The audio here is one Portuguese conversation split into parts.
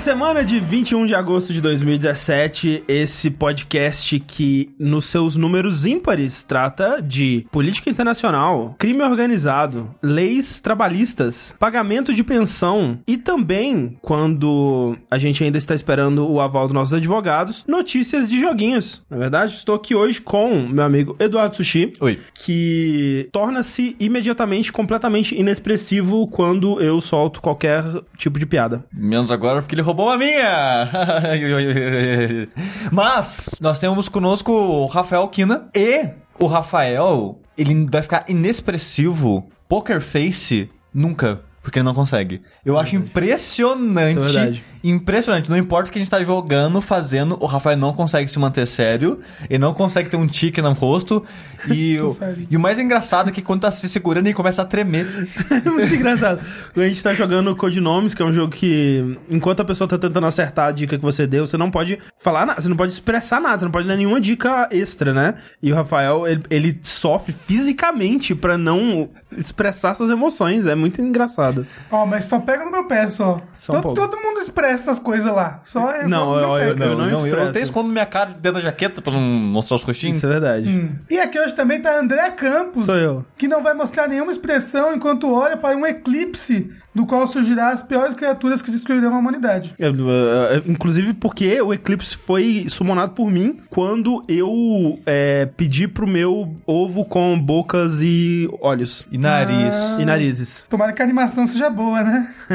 Semana de 21 de agosto de 2017, esse podcast que, nos seus números ímpares, trata de política internacional, crime organizado, leis trabalhistas, pagamento de pensão e também, quando a gente ainda está esperando o aval dos nossos advogados, notícias de joguinhos. Na verdade, estou aqui hoje com meu amigo Eduardo Sushi, Oi. que torna-se imediatamente completamente inexpressivo quando eu solto qualquer tipo de piada. Menos agora porque ele roubou a minha! Mas, nós temos conosco o Rafael Kina e o Rafael, ele vai ficar inexpressivo, poker face, nunca. Porque ele não consegue. Eu acho impressionante. É verdade. Impressionante. Não importa o que a gente tá jogando, fazendo, o Rafael não consegue se manter sério. Ele não consegue ter um tique no rosto. E, o, e o mais engraçado é que quando tá se segurando, ele começa a tremer. Muito engraçado. A gente tá jogando Codinomes, que é um jogo que, enquanto a pessoa tá tentando acertar a dica que você deu, você não pode falar nada, você não pode expressar nada, você não pode dar nenhuma dica extra, né? E o Rafael, ele, ele sofre fisicamente pra não expressar suas emoções. É muito engraçado. Ó, mas só pega no meu pé, só. Só um todo, todo mundo expressa essas coisas lá. Só é Não, eu- eu- cara. eu não eu expresso. até escondo minha cara dentro da jaqueta pra não mostrar os rostinhos. Isso é verdade. Hum. E aqui hoje também tá André Campos. Sou eu. Que não vai mostrar nenhuma expressão enquanto olha para um eclipse do qual surgirá as piores criaturas que destruirão a humanidade. É, é, é, inclusive porque o eclipse foi summonado por mim quando eu é, pedi pro meu ovo com bocas e olhos. E nariz. E narizes. Tomara que a animação seja boa, né?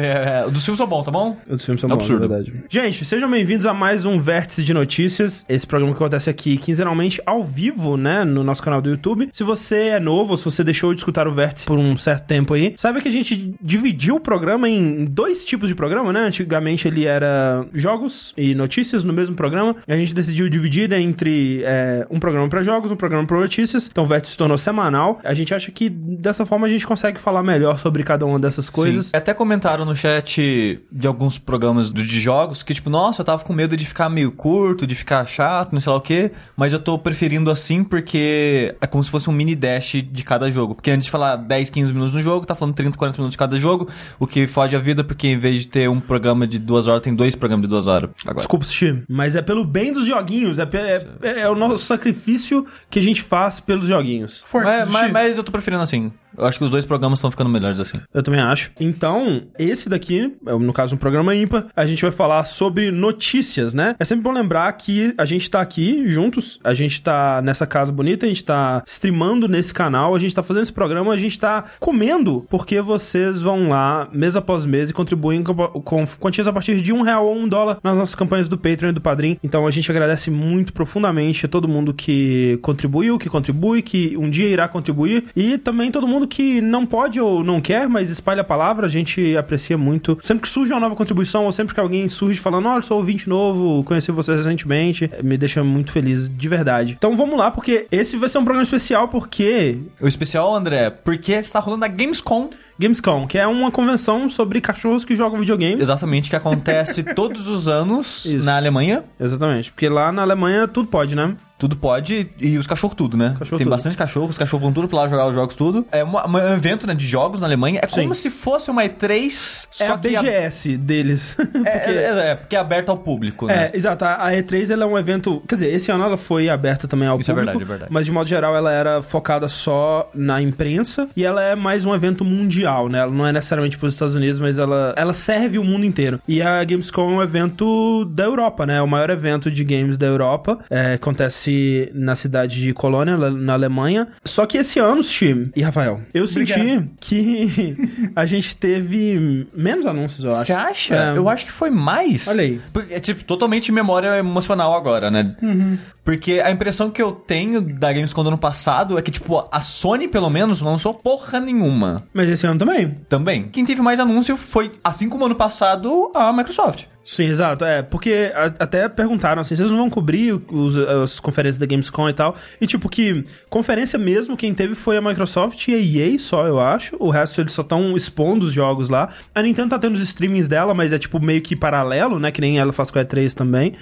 É, Dos filmes são bons, tá bom? Os filmes são bons, Absurdo. na verdade. Gente, sejam bem-vindos a mais um Vértice de Notícias. Esse programa que acontece aqui quinzenalmente ao vivo, né, no nosso canal do YouTube. Se você é novo ou se você deixou de escutar o Vértice por um certo tempo aí, saiba que a gente dividiu o programa em dois tipos de programa, né? Antigamente ele era jogos e notícias no mesmo programa. A gente decidiu dividir entre é, um programa pra jogos, um programa pra notícias. Então o Vértice se tornou semanal. A gente acha que dessa forma a gente consegue falar melhor sobre cada uma dessas coisas. Sim. Até comentaram no chat de alguns programas de jogos que, tipo, nossa, eu tava com medo de ficar meio curto, de ficar chato, não sei lá o quê, mas eu tô preferindo assim porque é como se fosse um mini dash de cada jogo. Porque antes de falar 10, 15 minutos no jogo, tá falando 30, 40 minutos de cada jogo, o que fode a vida porque em vez de ter um programa de duas horas, tem dois programas de duas horas. Agora. Desculpa, Sushi, mas é pelo bem dos joguinhos. É, é- é- é o nosso sacrifício que a gente faz pelos joguinhos. Força, Mas, mas, mas eu tô preferindo assim. Eu acho que os dois programas estão ficando melhores assim. Eu também acho. Então, esse daqui, é, no caso, um programa ímpar, a gente vai falar sobre notícias, né? É sempre bom lembrar que a gente tá aqui juntos, a gente tá nessa casa bonita, a gente tá streamando nesse canal, a gente tá fazendo esse programa, a gente tá comendo, porque vocês vão lá, mês após mês, e contribuem com, quantias a partir de um real ou um dólar nas nossas campanhas do Patreon e do Padrim. Então, a gente agradece muito profundamente a todo mundo que contribuiu, que contribui, que um dia irá contribuir, e também todo mundo que não pode ou não quer, mas espalha a palavra, a gente aprecia muito. Sempre que surge uma nova contribuição, ou sempre que alguém surge falando, olha, sou ouvinte novo, conheci vocês recentemente, me deixa muito feliz, de verdade. Então vamos lá, porque esse vai ser um programa especial, porque O especial, André, porque está rolando a Gamescom Gamescom, que é uma convenção sobre cachorros que jogam videogame. Exatamente, que acontece todos os anos Isso. na Alemanha. Exatamente, porque lá na Alemanha tudo pode, né? Tudo pode, e os cachorros tudo, né? Cachorro Tem tudo. bastante cachorro, os cachorros vão tudo pra lá jogar os jogos tudo. É uma- um evento né, de jogos na Alemanha. É como se fosse uma E3, É só a que a- BGS deles. É, Porque- é, é, porque é aberto ao público, né? É, exato. A a E3 ela é um evento. Quer dizer, esse ano ela foi aberta também ao Isso é público. verdade, é verdade. Mas de modo geral ela era focada só na imprensa e ela é mais um evento mundial, né? Ela não é necessariamente para os Estados Unidos, mas ela, ela serve o mundo inteiro. E a Gamescom é um evento da Europa, né? É o maior evento de games da Europa. É, acontece na cidade de Colônia, na Alemanha. Só que esse ano, Steve e Rafael, eu senti Obrigado. que a gente teve menos anúncios, eu acho. Você acha? É. Eu acho que foi mais. Olha aí. É tipo totalmente memória emocional agora, né? Uhum. Porque a impressão que eu tenho da Gamescom do ano passado é que, tipo, a Sony, pelo menos, não lançou porra nenhuma. Mas esse ano também. Também. Quem teve mais anúncio foi, assim como ano passado, a Microsoft. Sim, exato. É, porque a- até perguntaram assim, vocês não vão cobrir os- as conferências da Gamescom e tal. E tipo que conferência mesmo, quem teve foi a Microsoft e a EA só, eu acho. O resto eles só estão expondo os jogos lá. A Nintendo tá tendo os streamings dela, mas é tipo meio que paralelo, né? Que nem ela faz com a E3 também.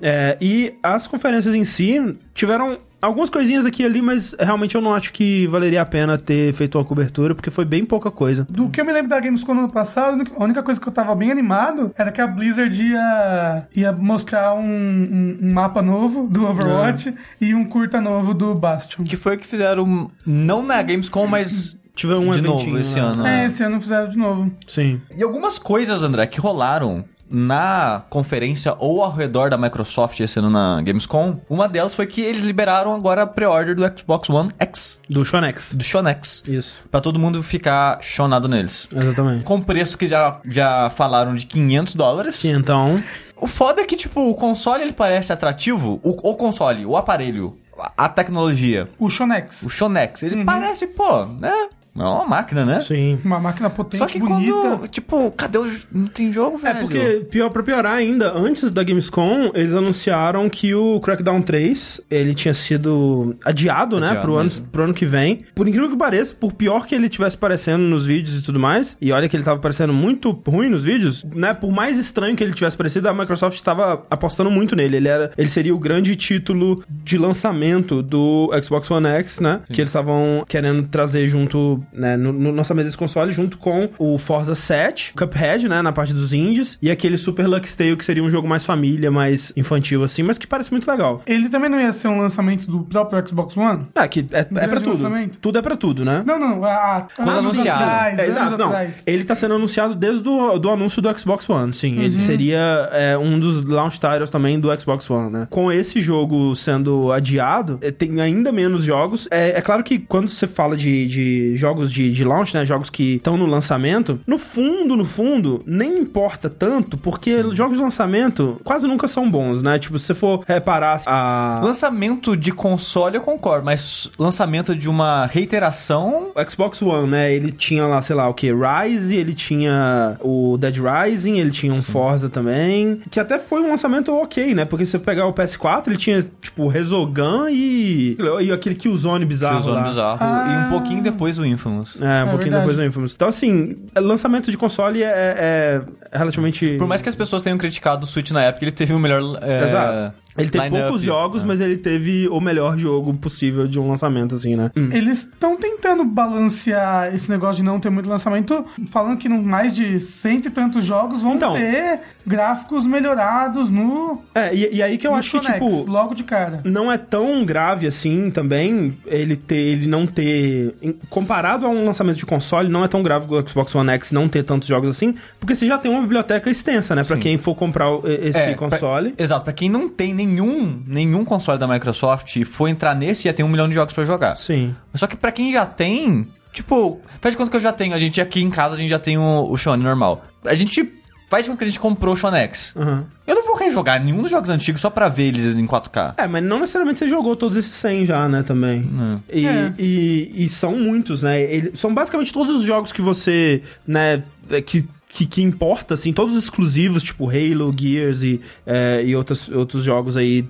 É, e as conferências em si tiveram algumas coisinhas aqui e ali, mas realmente eu não acho que valeria a pena ter feito uma cobertura, porque foi bem pouca coisa. Do que eu me lembro da Gamescom no ano passado, a única- coisa que eu tava bem animado era que a Blizzard ia, ia mostrar um, um- um mapa novo do Overwatch e um curta novo do Bastion. Que foi o que fizeram, não na Gamescom, mas Tive um de novo esse lá. ano. É, né? esse ano fizeram de novo. Sim. E algumas coisas, André, que rolaram na conferência ou ao redor da Microsoft esse ano na Gamescom, uma delas foi que eles liberaram agora a pre-order do Xbox One X, Do Shonex. do Sean X, Isso. pra todo mundo ficar chonado neles. Exatamente. Com preço que já, já falaram de 500 dólares. Sim, então. O foda é que, tipo, o console ele parece atrativo, o, o console, o aparelho, a, a tecnologia, O Shonex. o Shonex, ele parece, pô, né? É uma máquina, né? Sim. Uma máquina potente, Só que bonita. quando, tipo, cadê o... Não tem jogo, É velho? porque, pior pra piorar ainda, antes da Gamescom, eles anunciaram que o Crackdown 3, ele tinha sido adiado, né, Adiado pro ano, pro ano que vem. Por incrível que pareça, por pior que ele tivesse parecendo nos vídeos e tudo mais, e olha que ele tava parecendo muito ruim nos vídeos, né, por mais estranho que ele tivesse parecido, a Microsoft tava apostando muito nele. Ele era, ele seria o grande título de lançamento do Xbox One X, né, que eles estavam querendo trazer junto, né, no, no lançamento desse console, junto com o Forza 7, Cuphead, né, na parte dos indies, e aquele Super Lux Tale, que seria um jogo mais família, mais infantil, assim, mas que parece muito legal. Ele também não ia ser um lançamento do próprio Xbox One? É, que é, é pra tudo. lançamento. Tudo é pra tudo, né? Não, não. A, a, Quando anos anunciaram. atrás, É, anos exato, não. atrás. Ele tá sendo anunciado desde o do anúncio do Xbox One, sim. Ele seria é, um dos launch titles também do Xbox One, né? Com esse jogo sendo adiado, é, tem ainda menos jogos. É, é claro que quando você fala de, de jogos de, de launch, né? Jogos que estão no lançamento, no fundo, no fundo, nem importa tanto, porque jogos de lançamento quase nunca são bons, né? Tipo, se você for reparar a... Lançamento de console eu concordo, mas lançamento de uma reiteração... O Xbox One, né? Ele tinha lá, sei lá, o que? Rise, ele tinha o Dead Rising, ele tinha um Forza também. Que até foi um lançamento ok, né? Porque se você pegar o PS4, ele tinha, tipo, Resogun e. E aquele Killzone bizarro. Killzone lá. bizarro. Ah. E um pouquinho depois o Infamous. É, um É pouquinho verdade. depois do Infamous. Então, assim, lançamento de console é, é relativamente. Por mais que as pessoas tenham criticado o Switch na época, ele teve o melhor... é, Exato. Ele teve poucos jogos, mas ele teve o melhor jogo possível de um lançamento, assim, né? Eles estão tentando balancear esse negócio de não ter muito lançamento, falando que mais de cento e tantos jogos vão Então. ter gráficos melhorados no, É, e, e aí que eu acho que, tipo. logo de cara. não é tão grave assim também ele ter ele não ter em- comparado a um lançamento de console não é tão grave o Xbox One X não ter tantos jogos assim porque você já tem uma biblioteca extensa né Pra Sim. quem for comprar esse É, console Pra, exato, pra quem não tem nenhum, nenhum console da Microsoft e for entrar nesse, ia ter um milhão de jogos pra jogar. sim Só que pra quem já tem, tipo, faz de conta que eu já tenho, a gente aqui em casa, a gente já tem o, o Shone normal. A gente faz de conta que a gente comprou o Shone X. Aham. Eu não vou rejogar nenhum dos jogos antigos só pra ver eles em 4K. é mas não necessariamente você jogou todos esses 100 já né também Hum. e, É. e, e são muitos né Ele- são basicamente todos os jogos que você né é, que que, que importa, assim, todos os exclusivos, tipo Halo, Gears e, é, e outros, outros jogos aí,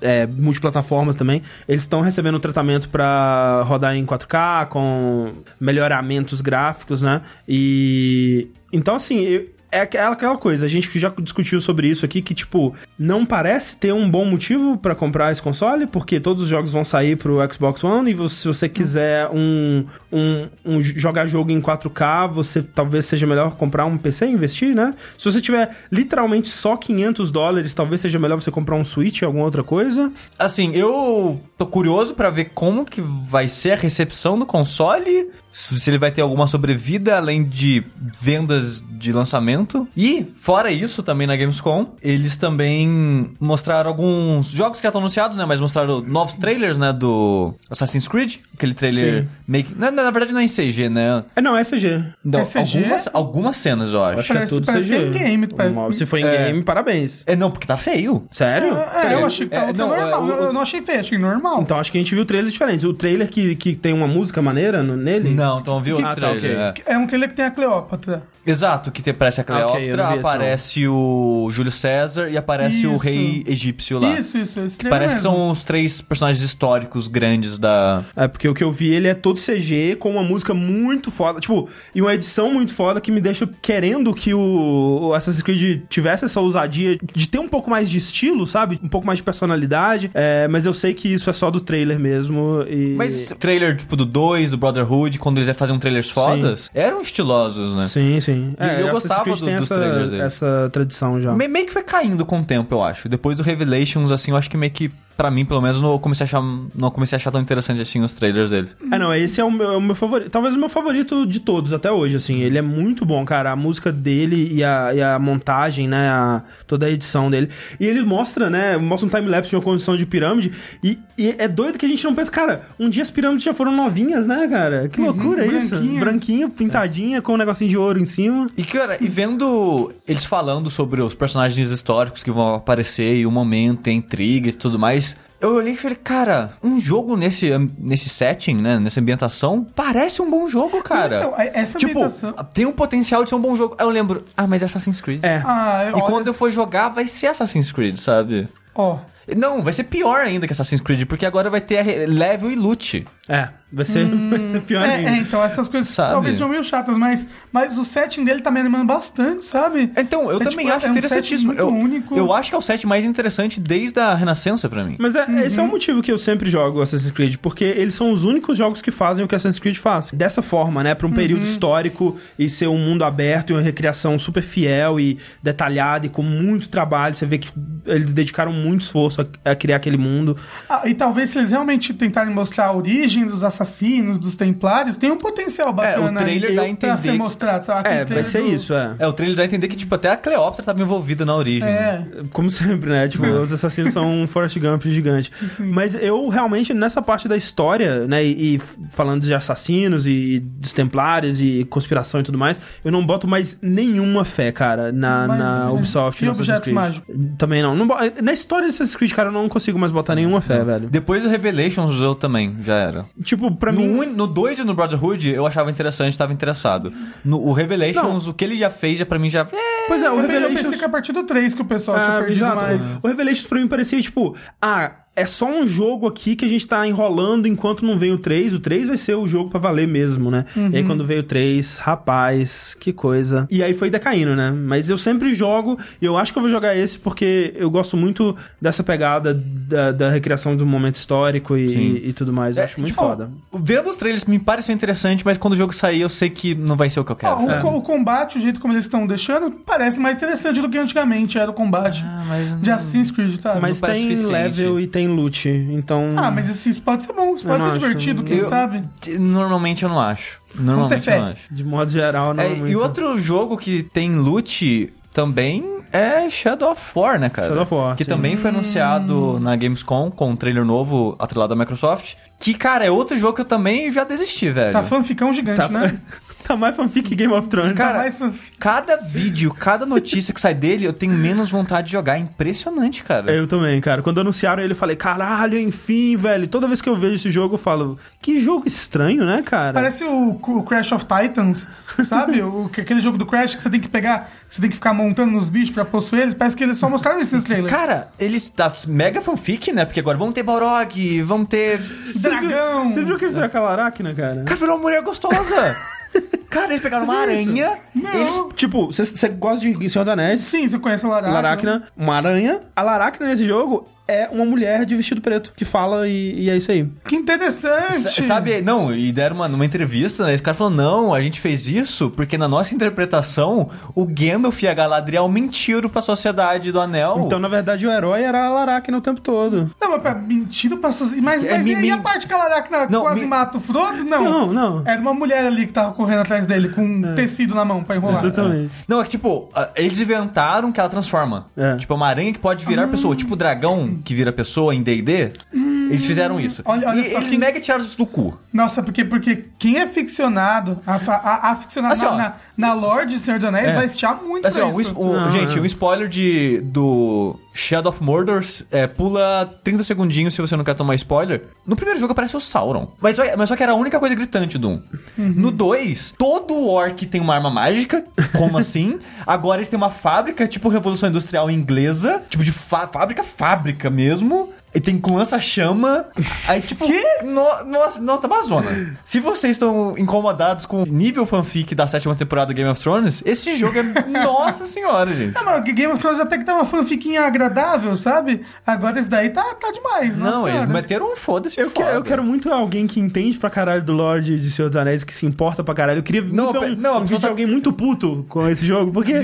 é, multiplataformas também, eles estão recebendo tratamento pra rodar em 4K, com melhoramentos gráficos, né? E. Então, assim, eu- é aquela aquela coisa, a gente já discutiu sobre isso aqui, que, tipo, não parece ter um bom motivo pra comprar esse console, porque todos os jogos vão sair pro Xbox One, e se você quiser um, um, um jogar jogo em 4K, você talvez seja melhor comprar um PC e investir, né? Se você tiver literalmente só 500 dólares, talvez seja melhor você comprar um Switch ou alguma outra coisa. Assim, eu tô curioso pra ver como que vai ser a recepção do console, se ele vai ter alguma sobrevida além de vendas de lançamento. E, fora isso, também na Gamescom, eles também mostraram alguns jogos que já estão anunciados, né? Mas mostraram novos trailers, né? Do Assassin's Creed, aquele trailer Sim. meio que... Na, na verdade não é em CG, né? É, não, é CG. Não, É CG? Algumas, algumas cenas, eu acho. Acho que é tudo parece CG. que é in-game, parece- Se for em É. game, parabéns. É, não, porque tá feio. Sério? É, eu achei que tava É, não, normal. é, o- eu não achei feio, achei normal. Então acho que a gente viu trailers diferentes. O trailer que, que tem uma música maneira no- nele? Não, então viu Ah, outro tá, trailer. ok. é. É um que ele que tem a Cleópatra. Exato, que te- aparece a Ah, Cleópatra, não esse, não. aparece o Júlio César e aparece o Isso. rei egípcio lá. Isso, isso, esse Que trailer parece que mesmo. são os três personagens históricos grandes da. É, porque o que eu vi, ele é todo CG, com uma música muito foda, tipo, e uma edição muito foda que me deixa querendo que o, o Assassin's Creed tivesse essa ousadia de ter um pouco mais de estilo, sabe? Um pouco mais de personalidade, é, mas eu sei que isso é só do trailer mesmo e... Mas trailer, tipo, do 2, do Brotherhood, quando eles faziam trailers fodas, eram estilosos, né? Sim, sim. E eu gostava do- dos essa, trailers deles. essa tradição já. Me- meio que foi caindo com o tempo, eu acho. Depois do Revelations, assim, eu acho que meio que, pra mim, pelo menos, não comecei a achar, não comecei a achar tão interessante assim os trailers dele. É, não, esse é o meu, é o meu favorito. Talvez o meu favorito de todos até hoje, assim. Ele é muito bom, cara. A música dele e a, e a montagem, né? a- toda a edição dele. E ele mostra, né? Mostra um time-lapse de uma condição de pirâmide. E, e é doido que a gente não pensa, cara, um dia as pirâmides já foram novinhas, né, cara? Que loucura é isso? Branquinho, pintadinha, com um negocinho de ouro em cima. E, cara, e vendo eles falando sobre os personagens históricos que vão aparecer e o momento, e a intriga e tudo mais, eu olhei e falei, cara, um jogo nesse, nesse setting, né, nessa ambientação, parece um bom jogo, cara. Então, essa tipo, ambientação- tem um potencial de ser um bom jogo. Aí eu lembro, ah, mas é Assassin's Creed. É. Ah, E olha, quando eu for jogar, vai ser Assassin's Creed, sabe? Ó, Não, vai ser pior ainda que Assassin's Creed, porque agora vai ter level e loot. É, vai ser, vai ser pior é, ainda. é, então essas coisas Sabe? talvez sejam meio chatas, mas, mas o setting dele tá me animando bastante, sabe? Então, eu É, também tipo, acho é um interessantíssimo. muito eu, único. eu acho que é o set mais interessante desde a Renascença pra mim. Mas é, esse é o motivo que eu sempre jogo Assassin's Creed, porque eles são os únicos jogos que fazem o que Assassin's Creed faz. Dessa forma, né? Pra um período histórico e ser um mundo aberto e uma recriação super fiel e detalhada e com muito trabalho. Você vê que eles dedicaram muito esforço a, a criar aquele mundo. Ah, e talvez se eles realmente tentarem mostrar a origem dos assassinos, dos templários, tem um potencial bacana É, o trailer aí dá a pra entender ser que- mostrado, sabe? É, vai ser do- isso, é. É, o trailer dá a entender que, tipo, até a Cleópatra tava envolvida na origem. É. Como sempre, né? Tipo, os assassinos são um Forrest Gump gigante. Mas eu realmente, nessa parte da história, né? E, e falando de assassinos e dos templários e conspiração e tudo mais, eu não boto mais nenhuma fé, cara, na, Mas, na é. Ubisoft E objetos mágicos? Também não. não na história de Assassin's Creed, cara, eu não consigo mais botar nenhuma fé, velho. Depois do Revelations, eu também, já era. Tipo, pra no mim. un- no 2 e no Brotherhood, eu achava interessante, tava interessado. No o Revelations, o que ele já fez, já pra mim já... É, Pois é, o Eu, pe- eu Revelations. pensei que a partir do 3 que o pessoal tinha Ah, perdido exato. mais. O Revelations pra mim parecia tipo, ah, é só um jogo aqui que a gente tá enrolando enquanto não vem o 3. O 3 vai ser o jogo pra valer mesmo, né? E aí quando veio o 3, rapaz, que coisa. E aí foi decaindo, né? Mas eu sempre jogo e eu acho que eu vou jogar esse porque eu gosto muito dessa pegada da, da recriação do momento histórico Sim. e, e tudo mais. Eu É, acho muito tipo, foda. Vendo os trailers me pareceu interessante, mas quando o jogo sair, eu sei que não vai ser o que eu quero. Ah, o, o combate, o jeito como eles estão deixando, parece mais interessante do que antigamente era o combate Ah, mas de Assassin's Creed, tá? Mas tem level e tem loot, então... Ah, mas isso, isso pode ser bom, isso Eu pode ser acho. divertido, quem Eu- sabe? Normalmente eu não acho. Normalmente eu não acho. De modo geral, não É, é e outro jogo que tem loot também é Shadow of War, né, cara? Shadow of War, Que sim. também foi anunciado na Gamescom com um trailer novo atrelado da Microsoft. Que, cara, é outro jogo que eu também já desisti, velho. Tá fanficão gigante, Tá, né? tá mais fanfic Game of Thrones. Tá Cara, mais fanfic. Cada vídeo, cada notícia que sai dele, eu tenho menos vontade de jogar. É impressionante, cara. Eu também, cara. Quando anunciaram ele, eu falei, caralho, enfim, velho. Toda vez que eu vejo esse jogo, eu falo, que jogo estranho, né, cara? Parece o, o Crash of Titans, sabe? o, que- aquele jogo do Crash que você tem que pegar, você tem que ficar montando nos bichos pra possuir eles. Parece que eles só mostraram isso nesse trailer. Cara, eles da mega fanfic, né? Porque agora vão ter Balrog, vão ter. Dragão! Você viu que eles fizeram aquela aracna, cara? Cara, virou uma mulher gostosa! Cara, eles pegaram uma aranha. Não. Eles Tipo, você gosta de Senhor dos Anéis? Sim, você conhece o Laracna. Laracna, uma aranha. A Laracna nesse jogo é uma mulher de vestido preto que fala e, e é isso aí. Que interessante! S- Sabe, não, e deram uma, numa entrevista, né? Esse cara falou: não, a gente fez isso porque na nossa interpretação o Gandalf e a Galadriel mentiram pra sociedade do Anel. Então, na verdade, o herói era a Laracna o tempo todo. Não, mas pra mentira pra sociedade. Mas, É, mas me- e, a parte que a Laracna Não, quase me- mata o Frodo? Não. Não, não. Era uma mulher ali que tava correndo atrás dele com um tecido na mão pra enrolar. Exatamente. Não, é que tipo, eles inventaram que ela transforma. É. Tipo, é uma aranha que pode virar pessoa. Tipo dragão que vira pessoa em D&D. Eles fizeram isso. Olha- olha e só eles que- mega tiraram isso do cu. Nossa, porque, porque quem é ficcionado, a- aficionado Assim, na, ó. na, na lore de Senhor dos Anéis, É. vai estiar muito Assim, pra ó, isso. um- Não, gente, é. um spoiler de, do Shadow of Mordor é, pula 30 segundinhos se você não quer tomar spoiler. No primeiro jogo aparece o Sauron. Mas, só- mas só que era a única coisa gritante do 1. No 2, todo orc tem uma arma mágica. Como assim? Agora eles têm uma fábrica, tipo Revolução Industrial inglesa. Tipo de fá- fábrica, fábrica mesmo. E tem com lança-chama. Aí, tipo. No, nossa, não, tá uma zona. Se vocês estão incomodados com o nível fanfic da sétima temporada do Game of Thrones, esse jogo é. nossa senhora, gente. Não, mas Game of Thrones até que tá uma fanfiquinha agradável, sabe? Agora esse daí tá, tá demais. Não, nossa eles meteram um foda-se. Eu, que- foda. eu quero muito alguém que entende pra caralho do Lorde de Senhor dos Anéis, que se importa pra caralho. Eu queria Não, muito ver um, não, um vídeo de tá- alguém muito puto com esse jogo, porque... é,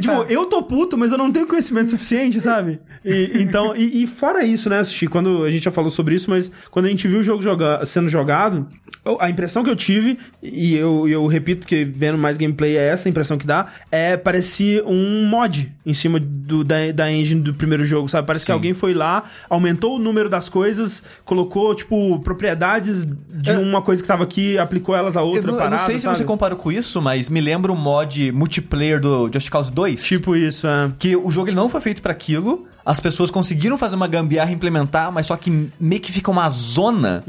tipo, tá. eu tô puto, mas eu não tenho conhecimento suficiente, sabe? E, então, e, e fora isso, né, Sushi, quando a gente já falou sobre isso, mas quando a gente viu o jogo joga- sendo jogado, eu- a impressão que eu tive, e eu, eu repito que vendo mais gameplay é essa a impressão que dá, é parecia um mod em cima do, da, da engine do primeiro jogo, sabe? Parece que alguém foi lá, aumentou o número das coisas, colocou, tipo, propriedades de uma coisa que tava aqui, aplicou elas a Eu outra não, eu parada, não sei se sabe? você compara com isso, mas me lembra o mod multiplayer do Just Cause 2. Tipo isso, é. Que o jogo ele não foi feito pra aquilo. As pessoas conseguiram fazer uma gambiarra e implementar, mas só que meio que fica uma zona.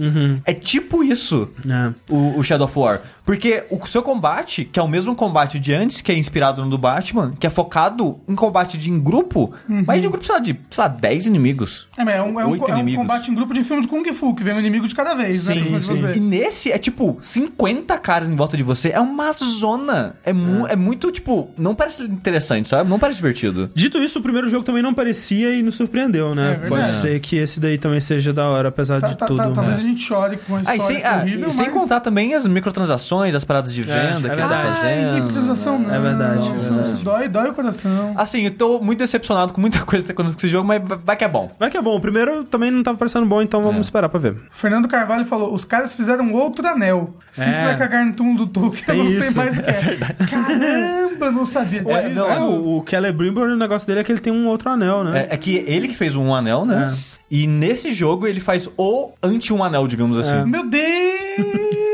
É tipo isso. É. O, o Shadow of War. Porque o seu combate, que é o mesmo combate de antes, que é inspirado no do Batman, que é focado em combate de em grupo, mas de um grupo, sei lá, de, sei lá, 10 inimigos. É, mas é um, é um, Oito é um inimigos. combate em grupo de filme de Kung Fu, que vem um inimigo de cada vez, né? cima de você. E nesse é tipo 50 caras em volta de você. É uma zona. É, mu- é muito, tipo, não parece interessante, sabe? Não parece divertido. Dito isso, o primeiro jogo também não parecia e nos surpreendeu, né? É. Pode ser que esse daí também seja da hora, apesar Tá- de tá- tudo. tá- talvez né? a gente chore com a Ah, história e sem, ah, horrível, e sem mas... contar também as microtransações, as paradas de venda é que tá verdade. fazendo. Ai, microtransação não. É verdade, Isso, é dói, dói o coração. Assim, eu tô muito decepcionado com muita coisa que tá acontecendo com esse jogo, mas vai que é bom. Vai que é bom. O primeiro também não tava parecendo bom, então vamos É. esperar pra ver. Fernando Carvalho falou: os caras fizeram outro anel. Se isso É. não é cagar no túmulo do Tolkien, eu Tem não sei isso, mais o que é. Caramba, não sabia não, É, o, o Celebrimbor, o negócio dele é que ele tem um outro anel, né? É, é que ele que fez um anel, né? É. E nesse jogo ele faz o anti-um anel, digamos assim. É. Meu Deus!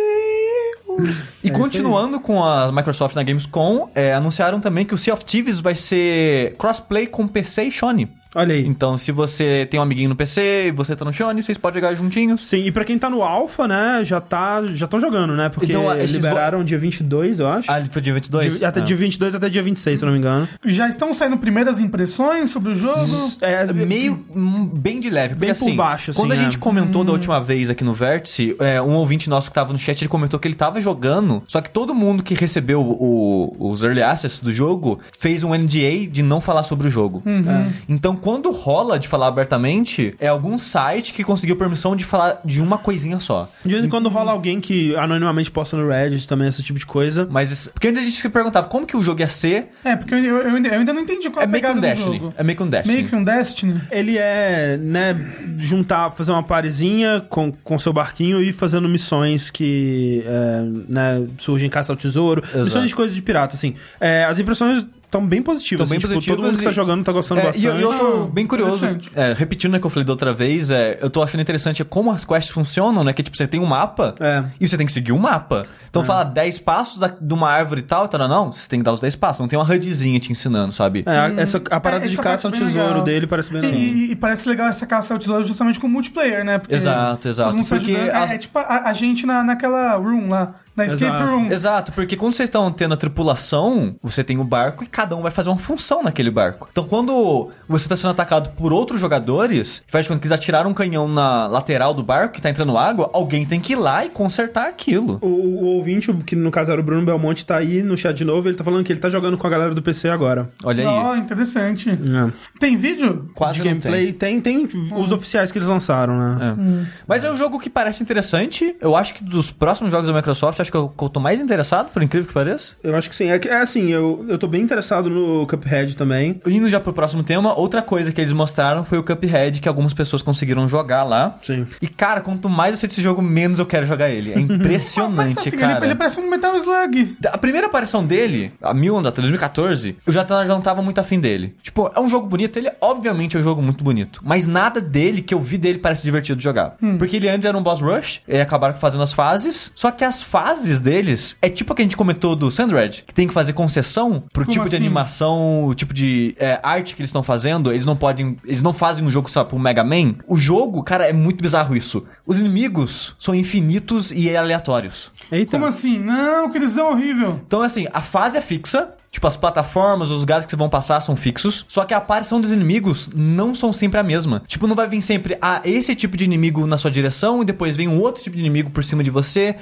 E continuando com a Microsoft na Gamescom, é, anunciaram também que o Sea of Thieves vai ser crossplay com PC e Sony. Olha aí. Então, se você tem um amiguinho no PC e você tá no Sony, vocês podem jogar juntinhos. Sim, e pra quem tá no Alpha, né, já tá, já estão jogando, né? Porque Então, liberaram dia 22, eu acho. Ah, foi dia 22? Dia- até Ah. dia 22 até dia 26, se eu não me engano. Já estão saindo primeiras impressões sobre o jogo? É, Meio hum, bem de leve, porque Bem por assim, baixo, assim, quando a é. gente comentou da última vez aqui no Vértice, é, um ouvinte nosso que tava no chat, ele comentou que ele tava jogando, só que todo mundo que recebeu o- os early access do jogo fez um NDA de não falar sobre o jogo. É. Então, quando rola de falar abertamente, é algum site que conseguiu permissão de falar de uma coisinha só. De vez em quando rola alguém que anonimamente posta no Reddit também, esse tipo de coisa. Mas, porque antes a gente se perguntava como que o jogo ia ser, É, porque eu, eu- eu ainda, não entendi qual é a meio que um pegada do Destiny. jogo. É meio que um Destiny. Meio que um Destiny? Ele é, né, juntar, fazer uma parezinha com, com seu barquinho e fazendo missões que, é, né, surgem caça ao tesouro. Exato. Missões de coisas de pirata, assim. É, as impressões estão bem positivas. Tão bem assim, tipo, positivas Todo mundo que tá e- jogando tá gostando É, e bastante. eu, eu tô Ah, bem curioso, é, repetindo o que eu falei da outra vez, é, eu tô achando interessante é como as quests funcionam, né? Que tipo, você tem um mapa É. e você tem que seguir um mapa. Então fala 10 passos da- de uma árvore e tal, tal, não, você tem que dar os 10 passos, não tem uma HUDzinha te ensinando, sabe? É, a- essa, a parada É, de caça ao é bem tesouro legal. dele parece bem E, legal. e- e parece legal essa caça ao tesouro justamente com multiplayer, né? Porque Exato, exato, porque. É, as- é tipo a, a gente na, naquela room lá, na escape Exato. room. Exato, porque quando vocês estão tendo a tripulação, você tem o barco e cada um vai fazer uma função naquele barco. Então, quando você está sendo atacado por outros jogadores, faz quando quiser atirar um canhão na lateral do barco que tá entrando água, alguém tem que ir lá e consertar aquilo. O, o ouvinte, que no caso era o Bruno Belmonte, tá aí no chat de novo, ele tá falando que ele tá jogando com a galera do PC agora. Olha aí. Ó, interessante. É. Tem vídeo? Quase de não gameplay tem, tem os oficiais que eles lançaram, né? É. Mas é um jogo que parece interessante. Eu acho que dos próximos jogos da Microsoft, acho que eu, que eu tô mais interessado, por incrível que pareça. Eu acho que sim. É, é assim, eu, eu tô bem interessado no Cuphead também. Indo já pro próximo tema, outra coisa que eles mostraram foi o Cuphead, que algumas pessoas conseguiram jogar lá. Sim. E, cara, quanto mais eu sei desse jogo, menos eu quero jogar ele. É impressionante, assim, ele, cara. ele parece um Metal Slug. A primeira aparição dele, há mil anos atrás, 2014, eu já, não tava muito afim dele. Tipo, é um jogo bonito, ele obviamente é um jogo muito bonito. Mas nada dele que eu vi dele parece divertido de jogar. Porque ele antes era um boss rush, e acabaram fazendo as fases. Só que as fases deles é tipo o que a gente comentou do Sandred, que tem que fazer concessão pro Como tipo de assim? animação, o tipo de é, arte que eles estão fazendo. Eles não podem. Eles não fazem um jogo só pro Mega Man. O jogo, cara, é muito bizarro isso. Os inimigos são infinitos e aleatórios. Eita. Como assim? Não, que eles são horrível. Então, assim, a fase é fixa. Tipo, as plataformas, os lugares que você vão passar são fixos. Só que a aparição dos inimigos não são sempre a mesma. Tipo, não vai vir sempre ah, esse tipo de inimigo na sua direção e depois vem um outro tipo de inimigo por cima de você.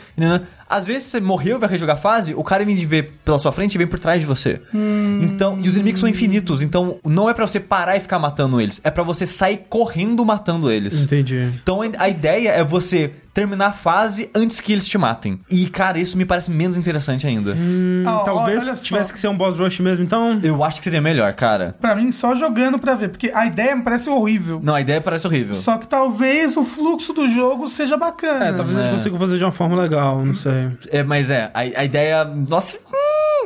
Às vezes você morreu e vai rejogar a fase, o cara vem de ver pela sua frente e vem por trás de você. Então, e os inimigos são infinitos. Então, não é pra você parar e ficar matando eles. É pra você sair correndo matando eles. Entendi. Então a ideia é você terminar a fase antes que eles te matem. E, cara, isso me parece menos interessante ainda. Ah, ó, Talvez tivesse que ser um boss rush mesmo, então. Eu acho que seria melhor, cara. Pra mim, só jogando pra ver. Porque a ideia me parece horrível. Não, a ideia parece horrível. Só que talvez o fluxo do jogo seja bacana. É, talvez É. eles consigam fazer de uma forma legal, não sei. É, mas é, a, a ideia. Nossa. hum,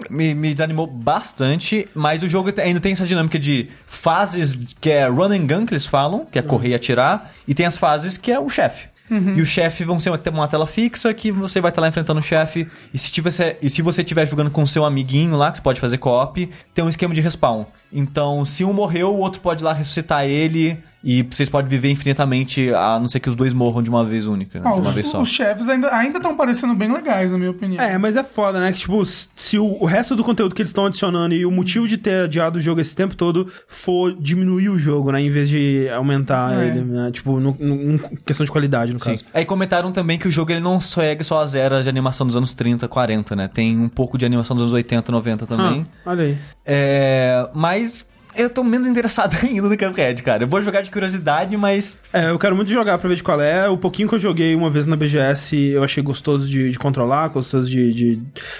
Me, me desanimou bastante, mas o jogo ainda tem essa dinâmica de fases que é run and gun, que eles falam, que é correr e atirar, e tem as fases que é o chefe. E o chefe vão ser uma, uma tela fixa que você vai estar lá enfrentando o chefe. E se, tiver, e se você estiver jogando com o seu amiguinho lá, que você pode fazer co-op, tem um esquema de respawn. Então, se um morreu, o outro pode ir lá ressuscitar ele. E vocês podem viver infinitamente, a não ser que os dois morram de uma vez única, Ah, de uma os, vez só. os chefes ainda estão parecendo bem legais, na minha opinião. É, mas é foda, né? Que, tipo, se o, o resto do conteúdo que eles estão adicionando e o motivo de ter adiado o jogo esse tempo todo for diminuir o jogo, né? Em vez de aumentar É. ele, né? Tipo, no, no- em questão de qualidade, no Sim. caso. Aí comentaram também que o jogo ele não segue só as eras de animação dos anos 30, 40, né? Tem um pouco de animação dos anos 80, 90 também. Ah, olha aí. É, mas eu tô menos interessado ainda no Cuphead, cara. Eu vou jogar de curiosidade, mas É, eu quero muito jogar pra ver de qual é. O pouquinho que eu joguei uma vez na BGS, eu achei gostoso de, de controlar, gostoso de, de,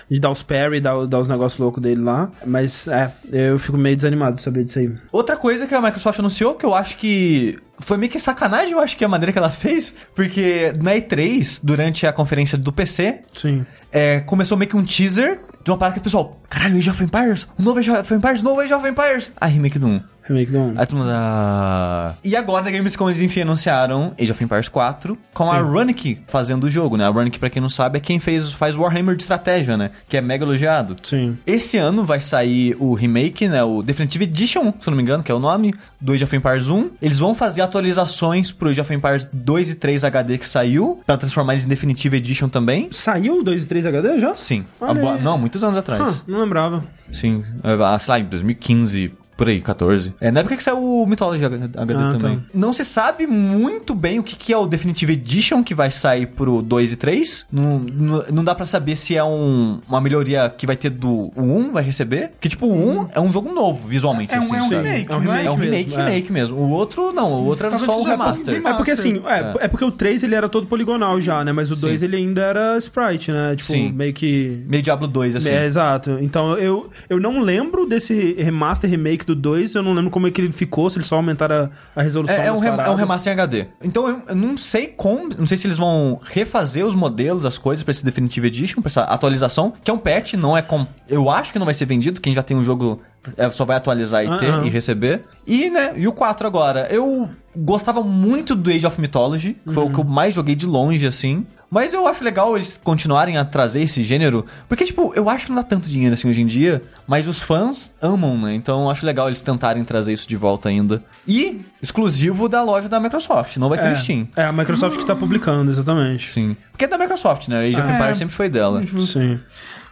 de dar os parry, dar, dar os negócios loucos dele lá. Mas, é, eu fico meio desanimado de saber disso aí. Outra coisa que a Microsoft anunciou, que eu acho que foi meio que sacanagem, eu acho que é a maneira que ela fez, porque na E3, durante a conferência do PC, Sim. é, começou meio que um teaser de uma parada que o pessoal, caralho, Age of Empires, um novo Age of Empires, novo Age of Empires. A remake do 1. Remake do 1. Aí todo mundo, ah... E agora na Gamescom eles enfim anunciaram Age of Empires 4 com a Sim. Runic fazendo o jogo, né? A Runic, pra quem não sabe, é quem fez, faz Warhammer de estratégia, né? Que é mega elogiado. Sim. Esse ano vai sair o remake, né? O Definitive Edition, se eu não me engano, que é o nome, do Age of Empires 1. Eles vão fazer atualizações pro Age of Empires 2 e 3 HD que saiu, pra transformar eles em Definitive Edition também. Saiu o 2 e 3 HD já? Sim. A boa-. Não, muitos anos atrás. Ah, não lembrava. Sim. Ah, Sei lá, em 2015, por aí, 14. É na época que saiu o Mythology HD Ah, também. tá. Não se sabe muito bem o que, que é o Definitive Edition que vai sair pro 2 e 3. Não, não, não dá pra saber se é um, uma melhoria que vai ter do o 1, vai receber. Porque, tipo, o 1 é um jogo novo, visualmente. É um- assim, é um sabe? remake, É um remake É um remake, mesmo, é. remake mesmo. O outro, não. O outro era Talvez só um remaster. remake. É porque assim, é, É. é porque o 3 ele era todo poligonal já, né? Mas o 2 ele ainda era sprite, né? Tipo, Sim. meio que. Meio Diablo 2, assim. É, exato. Então eu, eu não lembro desse remaster remake do 2, eu não lembro como é que ele ficou, se eles só aumentaram a, a resolução. É, é um rem- é um remaster em HD. Então eu, eu não sei como. Não sei se eles vão refazer os modelos, as coisas pra esse Definitive Edition, pra essa atualização, que é um patch, não é com. Eu acho que não vai ser vendido. Quem já tem um jogo é, só vai atualizar e ter Aham. e receber. E, né, e o 4 agora. Eu gostava muito do Age of Mythology, que foi o que eu mais joguei de longe, assim. Mas eu acho legal eles continuarem a trazer esse gênero, porque, tipo, eu acho que não dá tanto dinheiro assim hoje em dia, mas os fãs amam, né? Então eu acho legal eles tentarem trazer isso de volta ainda. E exclusivo da loja da Microsoft, não vai ter É, Steam. é, a Microsoft que tá publicando, exatamente. Sim. Porque é da Microsoft, né? Age of É. Empires sempre foi dela. Sim.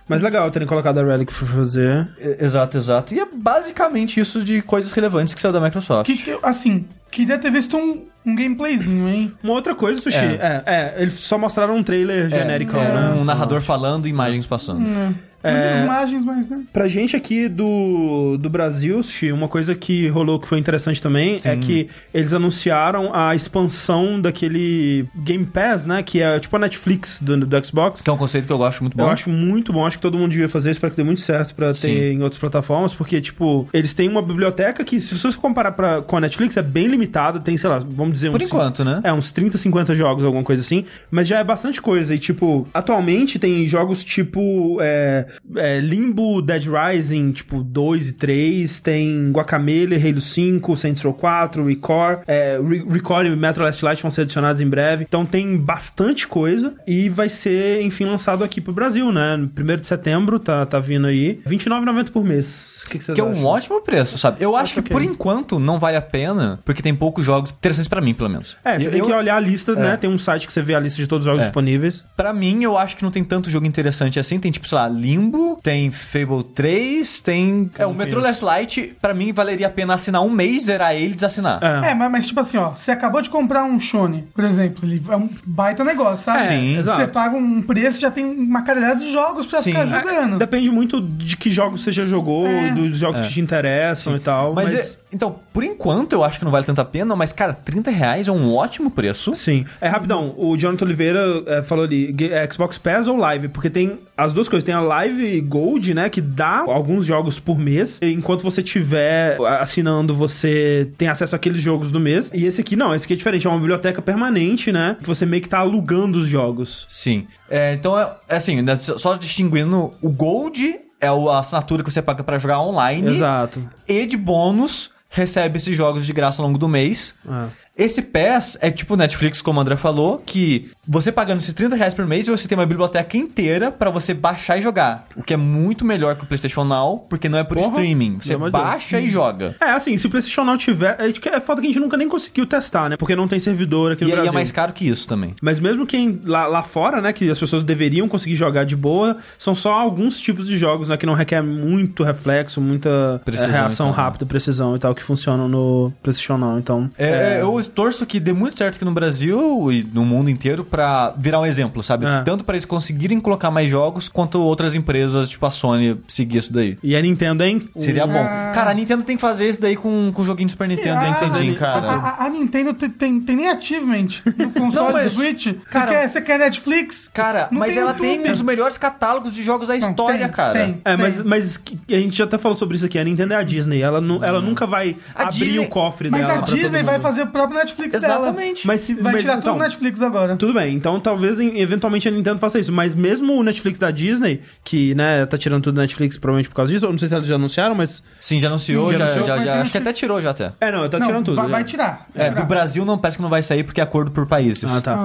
Mas legal terem colocado a Relic pra fazer. Exato, exato. E é basicamente isso de coisas relevantes que saiu da Microsoft. Que, que- assim, queria ter visto um, um gameplayzinho, hein? Uma outra coisa, Sushi, é, é, eles só mostraram um trailer genérico, é, né? um narrador falando e imagens passando. Muitas imagens, mas, né? Pra gente aqui do, do Brasil, uma coisa que rolou que foi interessante também é que eles anunciaram a expansão daquele Game Pass, né? Que é tipo a Netflix do, do Xbox. Que é um conceito que eu gosto muito bom. Eu acho muito bom, acho que todo mundo devia fazer, espero que dê muito certo pra Sim. ter em outras plataformas, porque, tipo, eles têm uma biblioteca que, se você comparar pra, com a Netflix, é bem limitada, tem, sei lá, vamos dizer Por uns enquanto, né? é, uns 30, 50 jogos, alguma coisa assim. Mas já é bastante coisa. E, tipo, atualmente tem jogos tipo é, é, Limbo, Dead Rising, tipo 2 e 3. Tem Guacamele, Halo 5, Saints Row 4, Record. É, Re Record e Metro Last Light vão ser adicionados em breve. Então tem bastante coisa. E vai ser, enfim, lançado aqui pro Brasil, né? No 1 de setembro, tá, tá vindo aí. R$29,90 por mês. Que, que Que é um ótimo preço, sabe? Eu acho que ok. por enquanto não vale a pena, porque tem poucos jogos interessantes pra mim, pelo menos. É, você Eu- tem que olhar a lista, né? Tem um site que você vê a lista de todos os jogos É. disponíveis. Pra mim, eu acho que não tem tanto jogo interessante assim. Tem, tipo, sei lá, Limbo, tem Fable 3, tem. É, o Metro Last Light, pra mim, valeria a pena assinar um mês, zerar ele e desassinar. É. É, mas, mas tipo assim, ó, você acabou de comprar um Shone, por exemplo, ele é um baita negócio, sabe? Sim. exato. Você paga um preço já tem uma caralhada de jogos pra Sim. ficar É, jogando. Depende muito de que jogos você já jogou, É. dos jogos que te interessam e tal. Mas, Mas, é- então, por enquanto eu acho que não vale tanta pena, mas, cara, 30 reais é um ótimo preço. Sim. É rapidão, o Jonathan Oliveira é, falou ali, é Xbox Pass ou Live? Porque tem as duas coisas. Tem a Live Gold, né, que dá alguns jogos por mês. Enquanto você tiver assinando, você tem acesso àqueles jogos do mês. E esse aqui não, esse aqui é diferente. É uma biblioteca permanente, né, que você meio que tá alugando os jogos. Sim. É, então, é, é assim, né, só distinguindo, o Gold é a assinatura que você paga pra jogar online. Exato. E de bônus, recebe esses jogos de graça ao longo do mês. É. Esse PAS é tipo Netflix, como o André falou, que você pagando esses 30 reais por mês, você tem uma biblioteca inteira pra você baixar e jogar. O que é muito melhor que o PlayStation Now, porque não é por Porra, streaming. Você de Deus. baixa e joga. É, assim, se o PlayStation não tiver. É, é foda que a gente nunca nem conseguiu testar, né? Porque não tem servidor aqui no E, e Brasil. é mais caro que isso também. Mas mesmo quem lá, lá fora, né, que as pessoas deveriam conseguir jogar de boa, são só alguns tipos de jogos, né, que não requer muito reflexo, muita é, Precisão reação e né? rápida, precisão e tal, que funcionam no PlayStation não. Então, É, Eu torço que dê muito certo aqui no Brasil e no mundo inteiro pra virar um exemplo, sabe? É. Tanto pra eles conseguirem colocar mais jogos, quanto outras empresas, tipo a Sony, seguir isso daí. E a Nintendo, hein? Seria bom. Cara, a Nintendo tem que fazer isso daí com, com o joguinho do Super Nintendo, Ah, a, cara. a- a Nintendo tem, tem, tem nem achievement no console Não, mas, do Switch. Você cara- quer, você quer Netflix? Cara, Não mas tem ela YouTube. tem um dos melhores catálogos de jogos da Não, história, tem, cara. tem. É, mas, mas a gente já até falou sobre isso aqui. A Nintendo é a Disney. Ela, nu- ela nunca vai A abrir Disney- o cofre Mas dela. a pra todo Disney vai fazer o próprio Netflix dela. Exatamente. Mas se- Vai mas, tirar então, tudo o Netflix agora. Tudo bem, então talvez eventualmente a Nintendo faça isso, mas mesmo o Netflix da Disney, que, né, tá tirando tudo da Netflix provavelmente por causa disso, eu não sei se eles já anunciaram, mas. Sim, já anunciou, Sim, já já, anunciou, já, já- tem acho que até tirou já até. É, não, tá Não, tirando tudo. vai, já. vai tirar. vai É, tirar. do Brasil não parece que não vai sair porque é acordo por países. Ah, tá.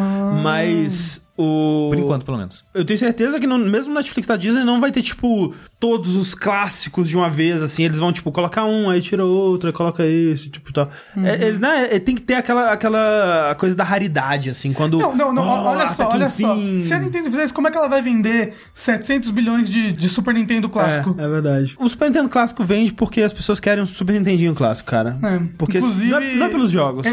Mas o. Por enquanto, pelo menos. Eu tenho certeza que no, mesmo Netflix da Disney não vai ter, tipo, todos os clássicos de uma vez, assim. Eles vão, tipo, colocar um, aí tira outro, aí coloca esse, tipo, tal. Uhum. É, ele, né, é, tem que ter aquela, aquela coisa da raridade, assim, quando... Não, não, não, Oh, olha só, olha enfim. só. Se a Nintendo fizer isso, como é que ela vai vender 700 bilhões de, de Super Nintendo clássico? É, é verdade. O Super Nintendo clássico vende porque as pessoas querem um Super Nintendinho clássico, cara. É, Porque inclusive, não, é, não é pelos jogos. é-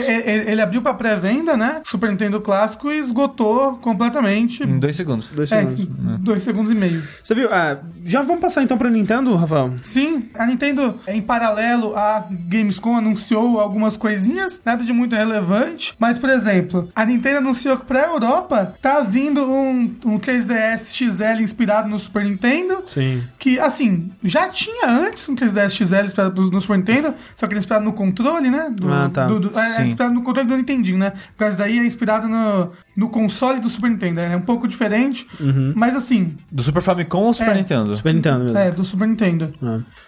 é- Ele abriu pra pré-venda, né? Super Nintendo clássico e esgotou completamente. Em dois segundos. Dois É, segundos. dois segundos e meio. Você viu? Ah, já vamos passar então pra Nintendo, Rafael? Sim, a Nintendo, em paralelo à Gamescom, anunciou algumas coisinhas, nada de muito relevante. Mas, por exemplo, a Nintendo anunciou que pra Europa tá vindo um, um 3DS XL inspirado no Super Nintendo. Sim. Que, assim, já tinha antes um 3DS XL inspirado no Super Nintendo, só que ele é inspirado no controle, né? Do, Ah, tá. do- do- é, é Sim. inspirado no controle do Nintendinho, né? Por causa daí é inspirado no, no console do Super Nintendo. É um pouco diferente, mas assim, Do Super Famicom ou Super É. Nintendo? Super Nintendo mesmo. é, do Super Nintendo.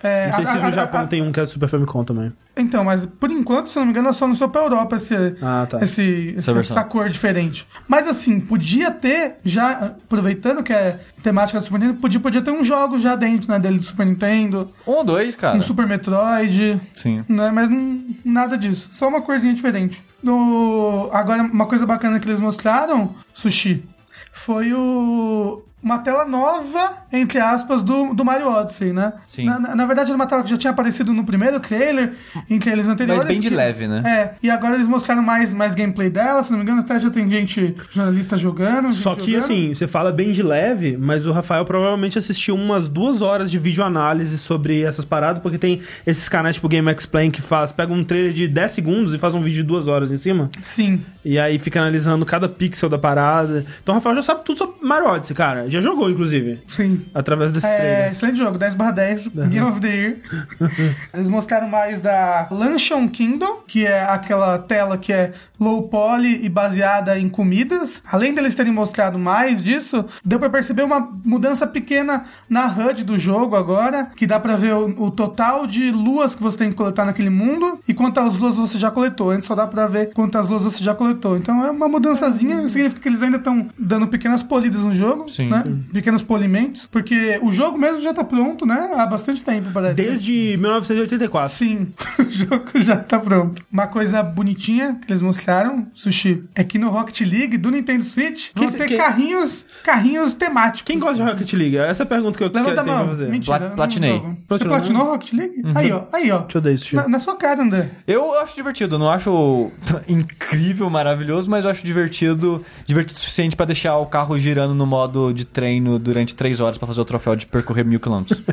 É. É, Não sei a- se a- no Japão a- tem um que é Super Famicom também. Então, mas por enquanto, se eu não me engano, só anunciou pra Europa esse, Ah, tá. esse, essa, essa cor diferente. Mas assim, podia ter, já aproveitando que é temática do Super Nintendo, podia, podia ter uns jogos já dentro né, dele do Super Nintendo, Um ou dois, cara. um Super Metroid, Sim. né, mas não, nada disso. Só uma coisinha diferente. No, agora, uma coisa bacana que eles mostraram, Sushi, foi o uma tela nova, entre aspas, do, do Mario Odyssey, né? Sim. Na, na, na verdade, era uma tela que já tinha aparecido no primeiro trailer, em trailers anteriores. Mas bem de que- leve, né? É, e agora eles mostraram mais, mais gameplay dela, se não me engano, até já tem gente, jornalista jogando. Só que, jogando. assim, você fala bem de leve, mas o Rafael provavelmente assistiu umas duas horas de videoanálise sobre essas paradas, porque tem esses canais tipo Game Explain que faz, pega um trailer de 10 segundos e faz um vídeo de duas horas em cima, Sim. e aí fica analisando cada pixel da parada. Então o Rafael já sabe tudo sobre Mario Odyssey, cara. Já jogou, inclusive, Sim. Através desse É, trailer. excelente jogo, 10 barra 10, Game of the Year. Eles mostraram mais da Luncheon Kingdom, que é aquela tela que é low poly e baseada em comidas. Além deles terem mostrado mais disso, deu pra perceber uma mudança pequena na HUD do jogo agora, que dá pra ver o, o total de luas que você tem que coletar naquele mundo e quantas luas você já coletou. Antes só dá pra ver quantas luas você já coletou. Então é uma mudançazinha, significa que eles ainda estão dando pequenas polidas no jogo, Sim, né? Pequenos polimentos, porque o jogo mesmo já tá pronto, né? Há bastante tempo, parece. Desde 1984. Sim, o jogo já tá pronto. Uma coisa bonitinha que eles mostraram, Sushi, é que no Rocket League do Nintendo Switch vão se- ter que- carrinhos, carrinhos temáticos. Quem gosta de Rocket League? Essa é a pergunta que eu Levanta quero a tenho pra mão. fazer. Mentira. Pla- não platinei. Você Platinou? Rocket League? Aí, ó. Aí, ó. Deixa eu dar isso, Na, na sua cara, André. Eu acho divertido, não acho incrível, maravilhoso, mas eu acho divertido, divertido o suficiente pra deixar o carro girando no modo de treino durante três horas pra fazer o troféu de percorrer mil quilômetros.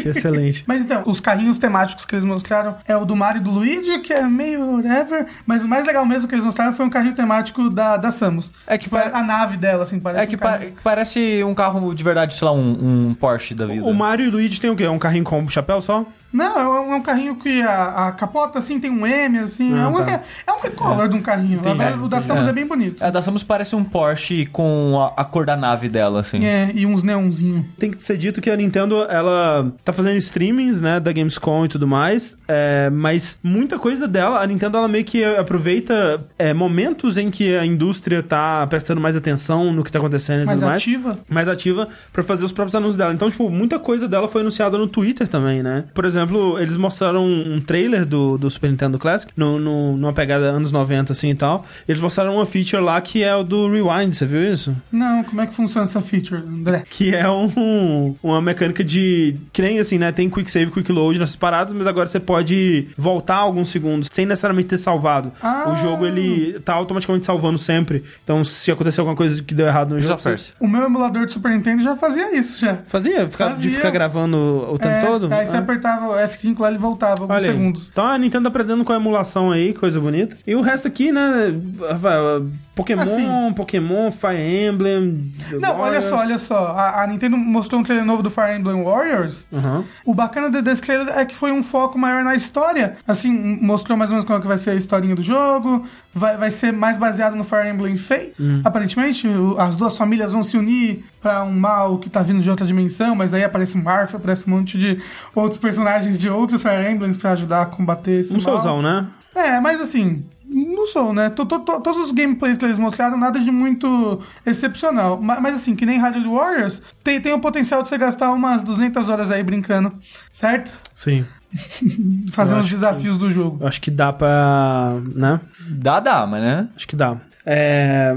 Que excelente. Mas então, os carrinhos temáticos que eles mostraram é o do Mario e do Luigi, que é meio whatever, mas o mais legal mesmo que eles mostraram foi um carrinho temático da, da Samus. É que a nave dela, assim, parece É que um pa- que parece um carro de verdade, sei lá, um, um Porsche da vida. O Mario e o Luigi tem o quê? Um carrinho com chapéu só? Não, é um, é um carrinho que a, a capota, assim, tem um M, assim. Ah, é, um, tá. é, é um recolor de um carrinho. Entendi, Agora, o da Samus É. é bem bonito. A da Samus parece um Porsche com a, a cor da nave dela, assim. É, e uns neonzinhos. Tem que ser dito que a Nintendo, ela tá fazendo streamings, né, da Gamescom e tudo mais, é, mas muita coisa dela, a Nintendo, ela meio que aproveita é, momentos em que a indústria tá prestando mais atenção no que tá acontecendo e Mais tudo mais. ativa. mais ativa pra fazer os próprios anúncios dela. Então, tipo, muita coisa dela foi anunciada no Twitter também, né? Por exemplo, eles mostraram um trailer do, do Super Nintendo Classic, no, no- numa pegada anos 90, assim e tal. Eles mostraram uma feature lá que é o do Rewind, você viu isso? Não, como é que funciona essa feature, André? Que é um, uma mecânica de. Que nem assim, né? Tem quick save, quick load nessas paradas, mas agora você pode voltar alguns segundos sem necessariamente ter salvado. Ah. O jogo ele tá automaticamente salvando sempre. Então, se acontecer alguma coisa que deu errado no Prince jogo. Persia. O meu emulador de Super Nintendo já fazia isso, já. Fazia? Ficar, De Fazia. ficar gravando o tempo É, todo? Aí você Ah. apertava o F5 lá, ele voltava alguns Olha segundos. Então a Nintendo tá aprendendo com a emulação aí, coisa bonita. E o resto aqui, né? Rafael, Pokémon, Assim. Pokémon, Fire Emblem. Não, olha só, olha só. A, a Nintendo mostrou um trailer novo do Fire Emblem Warriors. Aham. O bacana de- desse trailer é que foi um foco maior na história. Assim, mostrou mais ou menos como é que vai ser a historinha do jogo. Vai, vai ser mais baseado no Fire Emblem Fae. Aparentemente, o- as duas famílias vão se unir pra um mal que tá vindo de outra dimensão. Mas aí aparece um Marth, aparece um monte de outros personagens de outros Fire Emblems pra ajudar a combater esse Um mal. solzão, né? É, mas assim, não sou, né? To- to- to- todos os gameplays que eles mostraram, nada de muito excepcional. Ma- Mas, assim, que nem Hyrule Warriors, tem, tem o potencial de você gastar umas 200 horas aí brincando, certo? Sim. Fazendo os desafios do jogo. Acho que dá pra. né? Dá, dá, mas né? Acho que dá. É.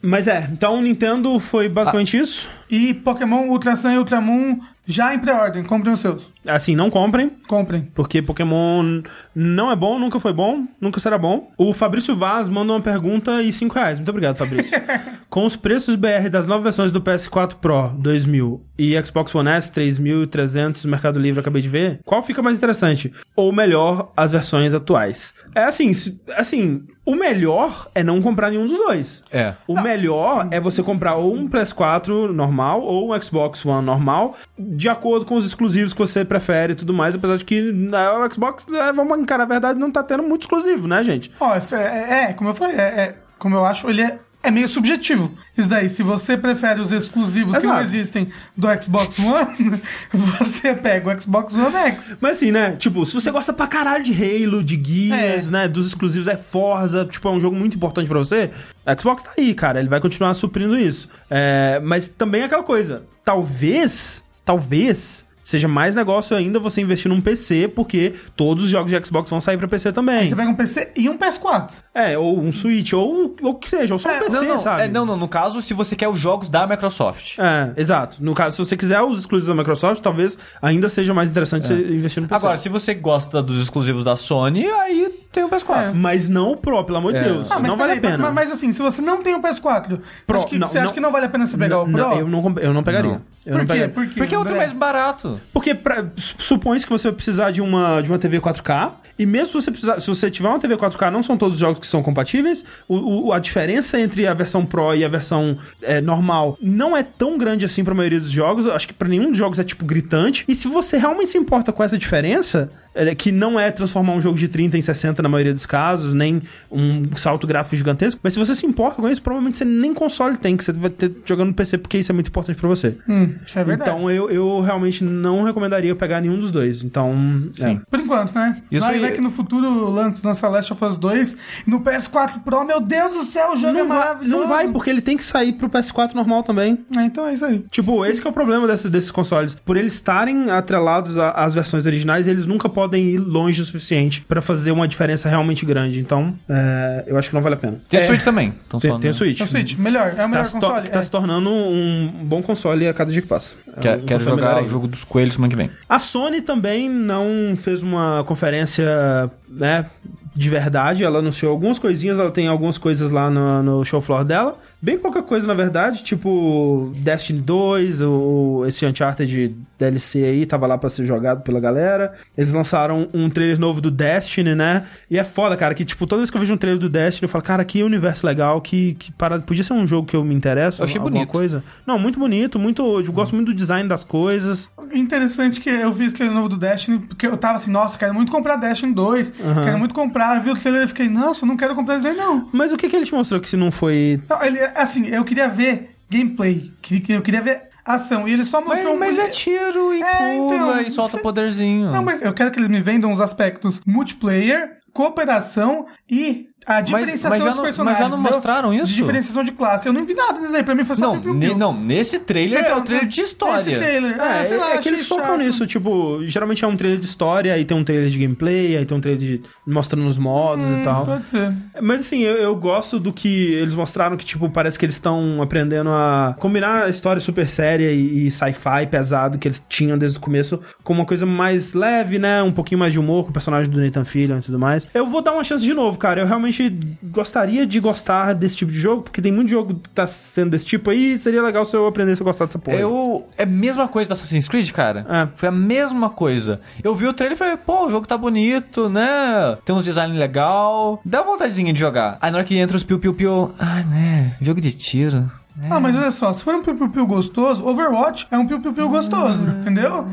Mas é, então o Nintendo foi basicamente isso. E Pokémon Ultra Sun e Ultra Moon já em pré-ordem. Comprem os seus. Assim, não comprem, Comprem. porque Pokémon não é bom, nunca foi bom, nunca será bom. O Fabrício Vaz manda uma pergunta e 5 reais. Muito obrigado, Fabrício. Com os preços BR das novas versões do PS4 Pro 2000 e Xbox One S 3300 no Mercado Livre, acabei de ver, qual fica mais interessante? Ou melhor, as versões atuais? É assim, assim, o melhor é não comprar nenhum dos dois. É. O melhor é você comprar ou um PS4 normal ou um Xbox One normal, de acordo com os exclusivos que você prefere e tudo mais, apesar de que né, o Xbox, é, vamos encarar a verdade, não tá tendo muito exclusivo, né, gente? Ó, isso é, é, como eu falei, é, é- como eu acho, ele é, é meio subjetivo. Isso daí, se você prefere os exclusivos que não Exato. existem do Xbox One, você pega o Xbox One X. Mas assim, né, tipo, se você gosta pra caralho de Halo, de Gears, É. né, dos exclusivos, é Forza, tipo, é um jogo muito importante pra você, o Xbox tá aí, cara, ele vai continuar suprindo isso. É, mas também é aquela coisa, talvez, talvez... seja mais negócio ainda você investir num PC, porque todos os jogos de Xbox vão sair pra PC também. Você pega um PC e um PS4. É, ou um Switch, ou o que seja, ou só um PC, não, não, sabe? é, não, não, no caso, se você quer os jogos da Microsoft. É, exato. No caso, se você quiser os exclusivos da Microsoft, talvez ainda seja mais interessante você investir no PC. Agora, se você gosta dos exclusivos da Sony, aí tem o PS4. Mas não o Pro, pelo amor de É. Deus. Ah, mas não vale a peraí, pena. Mas, mas assim, se você não tem o PS4, Pro, acho que, não, você acha que não vale a pena você pegar o Pro? Não, eu não, eu não pegaria. Eu Por quê? Por quê? Porque é outro mais barato. Porque pra, supõe que você vai precisar de uma, de uma TV 4K, e mesmo se você precisar, se você tiver uma TV 4K, não são todos os jogos que são compatíveis, o, o- a diferença entre a versão Pro e a versão é, normal não é tão grande assim pra maioria dos jogos, acho que pra nenhum dos jogos é tipo gritante, e se você realmente se importa com essa diferença, é, que não é transformar um jogo de 30 em 60 na maioria dos casos, nem um salto gráfico gigantesco, mas se você se importa com isso, provavelmente você nem console tem, que você vai ter jogando no PC, porque isso é muito importante pra você. Hum, isso é verdade. Então eu, eu realmente não recomendaria pegar nenhum dos dois. Então, Sim. Por enquanto, né? Isso vai aí- ver que no futuro lan- lança Last of Us 2 e no PS4 Pro, meu Deus do céu, o é. jogo Não é vai, maravilhoso. não vai, porque ele tem que sair pro PS4 normal também. É, então é isso aí. Tipo, esse que é o problema desses, desses consoles. Por eles estarem atrelados às versões originais, eles nunca podem ir longe o suficiente pra fazer uma diferença realmente grande. Então, é, eu acho que não vale a pena. Tem É, Switch também. Então Tem, tem o no- Switch. É o Switch, melhor. É o Tá, melhor to- console. que tá é. se tornando um bom console a cada dia que passa. Quer- É um quero jogar o jogo dos coelhos semana que vem. A Sony também não fez uma conferência, né, de verdade. Ela anunciou algumas coisinhas, ela tem algumas coisas lá no, no show floor dela. Bem pouca coisa, na verdade, tipo Destiny 2, o, esse Uncharted DLC aí, tava lá pra ser jogado pela galera. Eles lançaram um trailer novo do Destiny, né? E é foda, cara, que tipo, toda vez que eu vejo um trailer do Destiny, eu falo, cara, que universo legal, que, que parada. Podia ser um jogo que eu me interesso, Eu achei alguma bonito. coisa. Não, muito bonito, muito. Eu gosto muito do design das coisas. Interessante que eu vi esse trailer novo do Destiny, porque eu tava assim, nossa, quero muito comprar Destiny 2, quero muito comprar. Eu vi o trailer e fiquei, nossa, não quero comprar esse daí não. Mas o que, que ele te mostrou que se não foi Não, ele, assim, eu queria ver gameplay, que- que eu queria ver ação, e ele só Mas, mostrou... mas um- é tiro e É, pula então, e solta você- poderzinho. Não, mas eu quero que eles me vendam os aspectos multiplayer, cooperação e a diferenciação mas já dos não- personagens. mas já não mostraram isso? De diferenciação de classe. Eu não vi nada disso aí, pra mim foi só Não, piu, piu, ne- piu. não, nesse trailer é o trailer de história. Esse trailer, É, é, sei lá, é que eles focam chato. nisso, tipo, geralmente é um trailer de história, aí tem um trailer de gameplay, aí tem um trailer de mostrando os modos e tal. Pode ser. Mas assim, eu, eu gosto do que eles mostraram que, tipo, parece que eles estão aprendendo a combinar a história super séria e, e sci-fi pesado que eles tinham desde o começo com uma coisa mais leve, né? Um pouquinho mais de humor com o personagem do Nathan Fillion e tudo mais. Eu vou dar uma chance de novo, cara. Eu realmente gostaria de gostar desse tipo de jogo, porque tem muito jogo que tá sendo desse tipo aí, e seria legal se eu aprendesse a gostar dessa porra. Eu. É a mesma coisa da Assassin's Creed, cara. É. Foi a mesma coisa. Eu vi o trailer e falei, pô, o jogo tá bonito, né? Tem uns design legal. Dá vontadezinha de jogar. Aí na hora que entra os piu-piu-piu. Ah, né? Jogo de tiro. Ah, mas olha só, se for um piu-piu-piu gostoso, Overwatch é um piu-piu-piu gostoso, entendeu?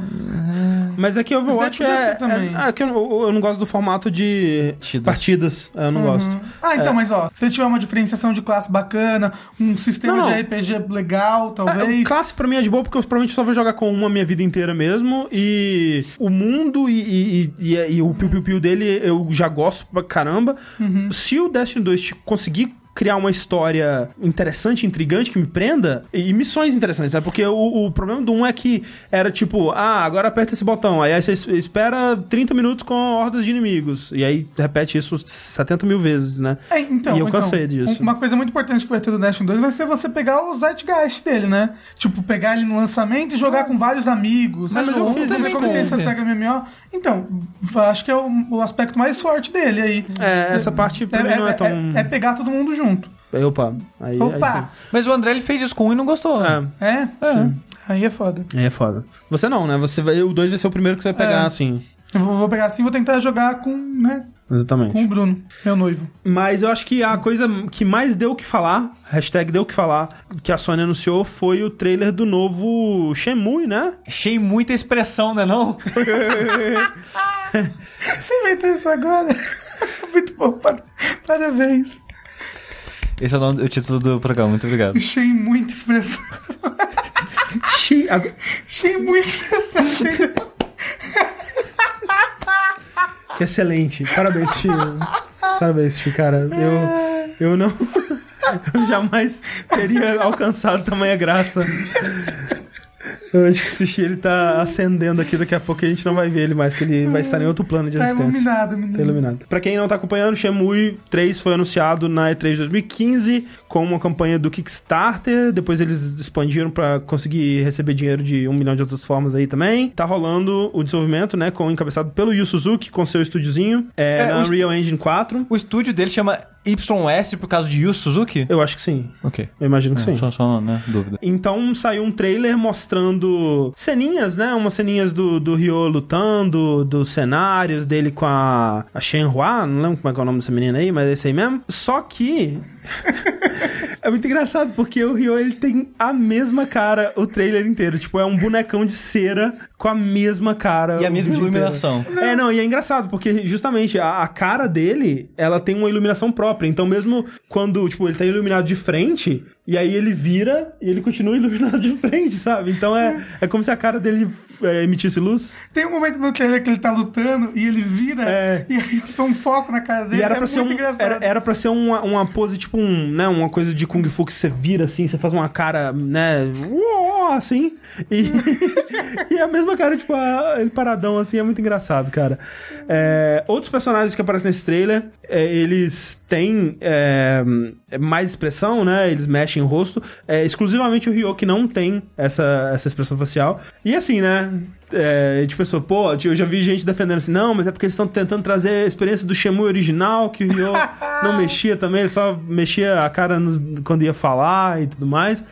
Mas é que Overwatch é, também. é, é que eu, não- eu não gosto do formato de Partidas. partidas. Eu não gosto. Ah, então, mas ó, se tiver uma diferenciação de classe bacana, um sistema Não, não. de RPG legal, É, talvez. o classe pra mim é de boa porque eu provavelmente só vou jogar com uma a minha vida inteira mesmo. E o mundo e, e, e, e- e o piu-piu-piu dele eu já gosto pra caramba. Se o Destiny 2 te conseguir criar uma história interessante, intrigante, que me prenda, e missões interessantes, né? Porque o, o problema do 1 é que era tipo, ah, agora aperta esse botão, aí você es- espera 30 minutos com hordas de inimigos, e aí repete isso 70 mil vezes, né? É, então, e eu então, cansei disso. um- Uma coisa muito importante que vai ter do Destiny 2 vai ser você pegar o Zeitgeist dele, né? Tipo, pegar ele no lançamento e jogar com vários amigos. Mas Sabe, eu um fiz isso como com- tem essa tag MMO. Então, acho que é o, o aspecto mais forte dele aí. É, essa parte pra mim não é tão... é pegar todo mundo junto. Opa, aí, aí Opa! sim. Mas o André ele fez isso com um e não gostou. É. É? É. Aí é foda. É foda. Você não, né? Você vai, o 2 vai ser o primeiro que você vai pegar, É. assim. Eu vou, pegar assim e vou tentar jogar com, né, Exatamente. com o Bruno, meu noivo. Mas eu acho que a coisa que mais deu o que falar, hashtag deu o que falar, que a Sony anunciou foi o trailer do novo Shenmue, né? Achei muita expressão, né não? Você inventou isso agora? Muito bom, par- parabéns. Esse é o, nome, o título do programa, muito obrigado. Achei muita expressão. Ag- Achei muita expressão. Que excelente. Parabéns, Tio. Parabéns, Tio, cara. Eu, eu não. Eu jamais teria alcançado tamanha graça. Eu acho que o Sushi ele tá acendendo aqui, daqui a pouco a gente não vai ver ele mais, porque ele vai estar em outro plano de Tá existência. iluminado, menino. Tá iluminado. Pra quem não tá acompanhando, Shenmue 3 foi anunciado na E3 2015 com uma campanha do Kickstarter. Depois eles expandiram pra conseguir receber dinheiro de um milhão de outras formas aí também. Tá rolando o desenvolvimento, né, com encabeçado pelo Yu Suzuki com seu estúdiozinho, é, É, Unreal Engine 4. O estúdio dele chama YS por causa de Yu Suzuki? Eu acho que sim. Ok. Eu imagino que sim. Só, só, né, dúvida. Então saiu um trailer mostrando ceninhas, né? Umas ceninhas do, do Ryo lutando, dos cenários dele com a, a Shenhua, não lembro como é que é o nome dessa menina aí, mas é esse aí mesmo. Só que. é muito engraçado, porque o Ryo ele tem a mesma cara o trailer inteiro. Tipo, é um bonecão de cera com a mesma cara. E a mesma inteiro. iluminação. É, não, e é engraçado, porque justamente a, a cara dele, ela tem uma iluminação própria. Então, mesmo quando, tipo, ele tá iluminado de frente, e aí ele vira e ele continua iluminado de frente, sabe? Então é, é como se a cara dele é, emitisse luz. Tem um momento no trailer que ele tá lutando e ele vira É. e aí foi um foco na cara dele. E era é pra ser, um, engraçado. era, era pra ser uma, uma pose, tipo, um, né, uma coisa de Kung Fu que você vira assim, você faz uma cara, né, uó, assim. E, e a mesma cara, tipo, a- ele paradão assim, é muito engraçado, cara. É, outros personagens que aparecem nesse trailer, é, eles têm é, mais expressão, né? Eles mexem o rosto. É, exclusivamente o Ryo que não tem essa, essa expressão facial. E assim, né? É, a gente pensou, pô, eu já vi gente defendendo assim, não, mas é porque eles estão tentando trazer a experiência do Shenmue original, que o Ryo não mexia também, ele só mexia a cara nos- quando ia falar e tudo mais.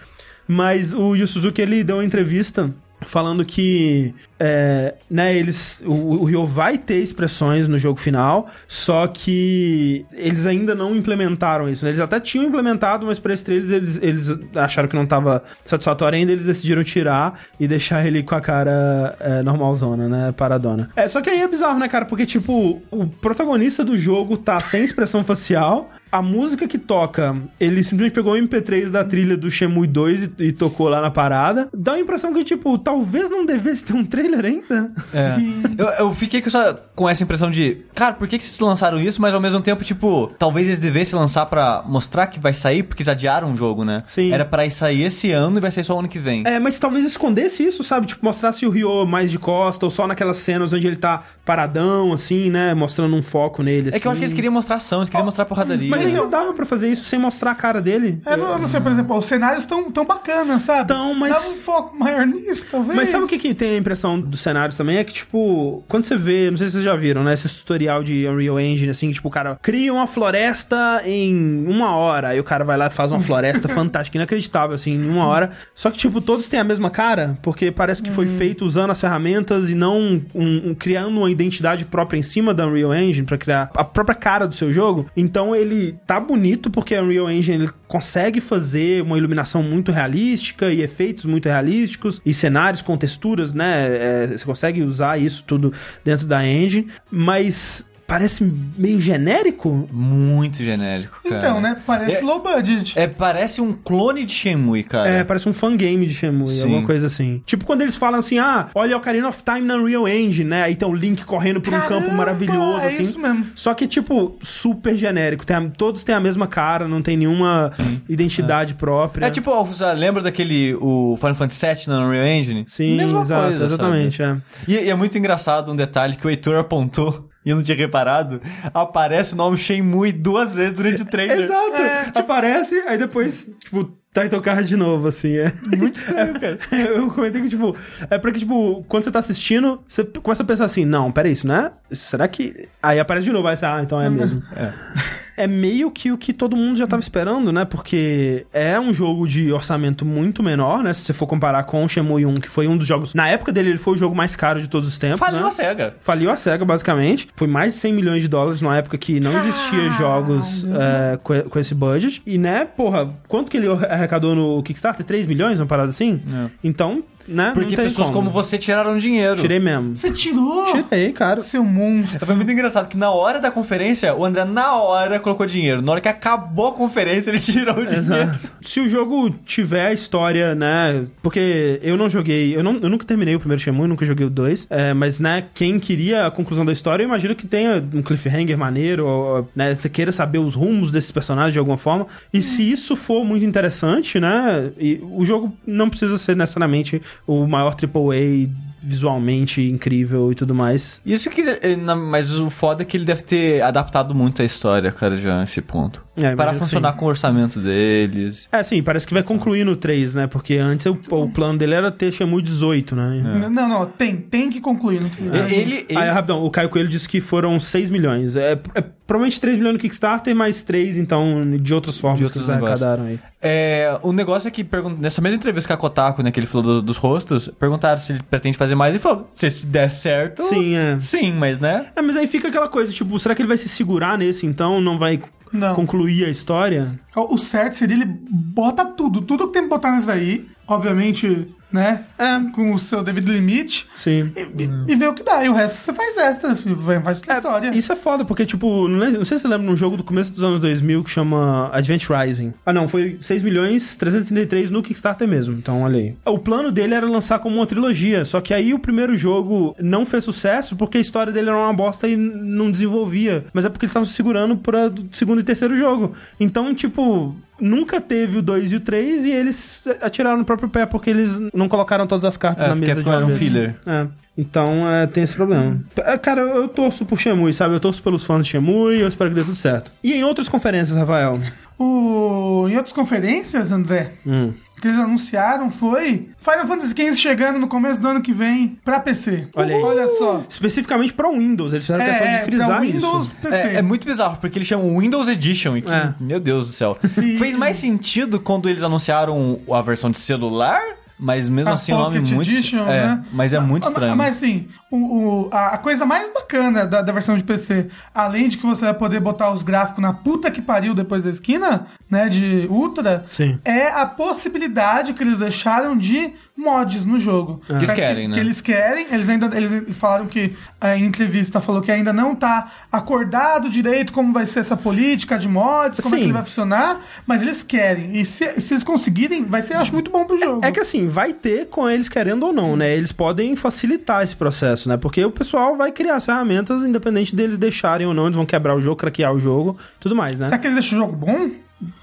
Mas o Yu Suzuki, ele deu uma entrevista falando que, é, né, eles, o, o Ryo vai ter expressões no jogo final, só que eles ainda não implementaram isso, né? Eles até tinham implementado, mas pra esse trailer eles, eles acharam que não tava satisfatório ainda, eles decidiram tirar e deixar ele com a cara é, normalzona, né, paradona. É, só que aí é bizarro, né, cara, porque, tipo, o protagonista do jogo tá sem expressão facial, a música que toca, ele simplesmente pegou o MP3 da trilha do Shenmue 2 e, e tocou lá na parada. Dá a impressão que, tipo, talvez não devesse ter um trailer ainda. É. Eu, eu fiquei com essa, com essa impressão de, cara, por que, que vocês lançaram isso? Mas ao mesmo tempo, tipo, talvez eles devessem lançar pra mostrar que vai sair, porque eles adiaram o jogo, né? Sim. Era pra ir sair esse ano e vai sair só ano que vem. É, mas talvez escondesse isso, sabe? Tipo, mostrasse o Ryo mais de costa, ou só naquelas cenas onde ele tá paradão, assim, né? Mostrando um foco nele, É que eu acho que eles assim. queriam mostrar ação, eles queriam mostrar porradaria. Mas ainda dava pra fazer isso sem mostrar a cara dele. É, não, eu não sei, por exemplo, os cenários tão, tão bacanas, sabe? Tão, mas- Dava um foco maior nisso, talvez. Mas sabe o que, que tem a impressão dos cenários também? É que, tipo, quando você vê, não sei se vocês já viram, né? Esse tutorial de Unreal Engine, assim, tipo, o cara cria uma floresta em uma hora. Aí o cara vai lá e faz uma floresta fantástica, inacreditável, assim, em uma hora. Só que, tipo, todos têm a mesma cara, porque parece que foi feito usando as ferramentas e não um- um- criando uma identidade própria em cima da Unreal Engine pra criar a própria cara do seu jogo. Então ele tá bonito porque a Unreal Engine ele consegue fazer uma iluminação muito realística e efeitos muito realísticos e cenários com texturas, né? É, você consegue usar isso tudo dentro da engine, mas parece meio genérico. Muito genérico, cara. Então, né? Parece É- low budget. É, parece um clone de Shenmue, cara. É, parece um fangame de Shenmue, Sim. alguma coisa assim. Tipo quando eles falam assim, ah, olha Ocarina of Time na Unreal Engine, né? Aí tem o Link correndo por um Caramba, campo maravilhoso, é assim. isso mesmo. Só que, tipo, super genérico. Tem a- todos têm a mesma cara, não tem nenhuma identidade própria. É tipo, lembra daquele o Final Fantasy VII na Unreal Engine? Sim, Mesma exato, coisa, exatamente, é. E, e é muito engraçado um detalhe que o Heitor apontou e eu não tinha reparado. Aparece o nome Shenmue duas vezes durante o trailer. Exato. Te aparece, aí depois, tipo, Title Card de novo, assim. É muito estranho, cara. Eu comentei que, tipo, é porque, tipo, quando você tá assistindo, você começa a pensar assim, não, peraí, isso não é? Será que. Aí aparece de novo, aí você, ah, então é mesmo. É. É meio que o que todo mundo já tava esperando, né? Porque é um jogo de orçamento muito menor, né? Se você for comparar com o Shenmue 1, que foi um dos jogos. Na época dele, ele foi o jogo mais caro de todos os tempos. Faliu né? a SEGA. Faliu a SEGA, basicamente. Foi mais de 100 milhões de dólares numa época que não existia jogos é, com, com esse budget. E, né, porra, quanto que ele arrecadou no Kickstarter? 3 milhões, uma parada assim? É. Então, né, Porque pessoas como. você tiraram dinheiro. Tirei mesmo. Você tirou? Tirei, cara. Seu monstro. Foi muito engraçado que na hora da conferência, o André na hora colocou dinheiro. Na hora que acabou a conferência, ele tirou o dinheiro. Exato. Se o jogo tiver a história, né? Porque eu não joguei, eu, não, eu nunca terminei o primeiro Shenmue, nunca joguei o 2. É, mas, né, quem queria a conclusão da história, eu imagino que tenha um cliffhanger maneiro, ou, né? Você queira saber os rumos desses personagens de alguma forma. E se isso for muito interessante, né? E o jogo não precisa ser necessariamente o maior AAA visualmente incrível e tudo mais. Isso que. eh, Mas o foda é que ele deve ter adaptado muito a história, cara, já nesse ponto. É, para que funcionar sim. com o orçamento deles. É, sim, parece que vai concluir no 3, né? Porque antes o, o plano dele era ter Shenmue 18, né? N- Não, não, tem, tem que concluir. Não tem, E- Ele. ele- Aí, rapidão, o Caio Coelho disse que foram 6 milhões. É, é provavelmente 3 milhões no Kickstarter, mais 3, então, de outras formas De que outros eles negócios. arrecadaram aí. É, o negócio é que nessa mesma entrevista com a Kotaku, né, que ele falou do- dos rostos, perguntaram se ele pretende fazer mais e falou: se der certo. Sim, é. Sim, mas né? É, mas aí fica aquela coisa, tipo, será que ele vai se segurar nesse, então, não vai Não. concluir a história? O o certo seria ele bota tudo, tudo que tem que botar nisso aí, obviamente, né? É. Com o seu devido limite. Sim. E, e- e ver o que dá. E o resto você faz extra, faz outra história. Isso é foda, porque, tipo, não, sei se você lembra de um jogo do começo dos anos 2000 que chama Advent Rising. Ah, não, foi 6 milhões 333 no Kickstarter mesmo, então olha aí. O plano dele era lançar como uma trilogia, só que aí o primeiro jogo não fez sucesso porque a história dele era uma bosta e não desenvolvia. Mas é porque eles estavam se segurando para o segundo e terceiro jogo. Então, tipo, nunca teve o 2 e o 3 e eles atiraram no próprio pé porque eles não colocaram todas as cartas É, na porque mesa de uma um vez. filler. É. Então, é, tem esse problema. É, Cara, eu torço por Shemui, sabe? Eu torço pelos fãs de Shemui e eu espero que dê tudo certo. E em outras conferências, Rafael? O... Em outras conferências, André, Hum. Que eles anunciaram foi Final Fantasy XV chegando no começo do ano que vem pra PC. Olha aí. Olha só. Especificamente para Windows, eles fizeram questão de É, frisar pra Windows, isso. PC. É, é muito bizarro, porque eles chamam Windows Edition. E que, É. Meu Deus do céu. E- Fez mais sentido quando eles anunciaram a versão de celular, mas mesmo A assim o nome Pocket muito. Edition, é, né? Mas é muito Ah, estranho. Mas assim, o, o- a, a coisa mais bacana da, da versão de PC, além de que você vai poder botar os gráficos na puta que pariu depois da esquina, né, de Ultra, Sim. é a possibilidade que eles deixaram de mods no jogo. Que eles querem, que, né? Que eles querem, eles ainda eles falaram que eh, em entrevista falou que ainda não tá acordado direito como vai ser essa política de mods, como é Sim. que ele vai funcionar, mas eles querem. E se, se eles conseguirem, vai ser, acho, muito bom pro jogo. É que assim, vai ter com eles querendo ou não, né? Eles podem facilitar esse processo, né? Porque o pessoal vai criar as ferramentas independente deles deixarem ou não, eles vão quebrar o jogo, craquear o jogo, tudo mais, né? Será que eles deixam o jogo bom?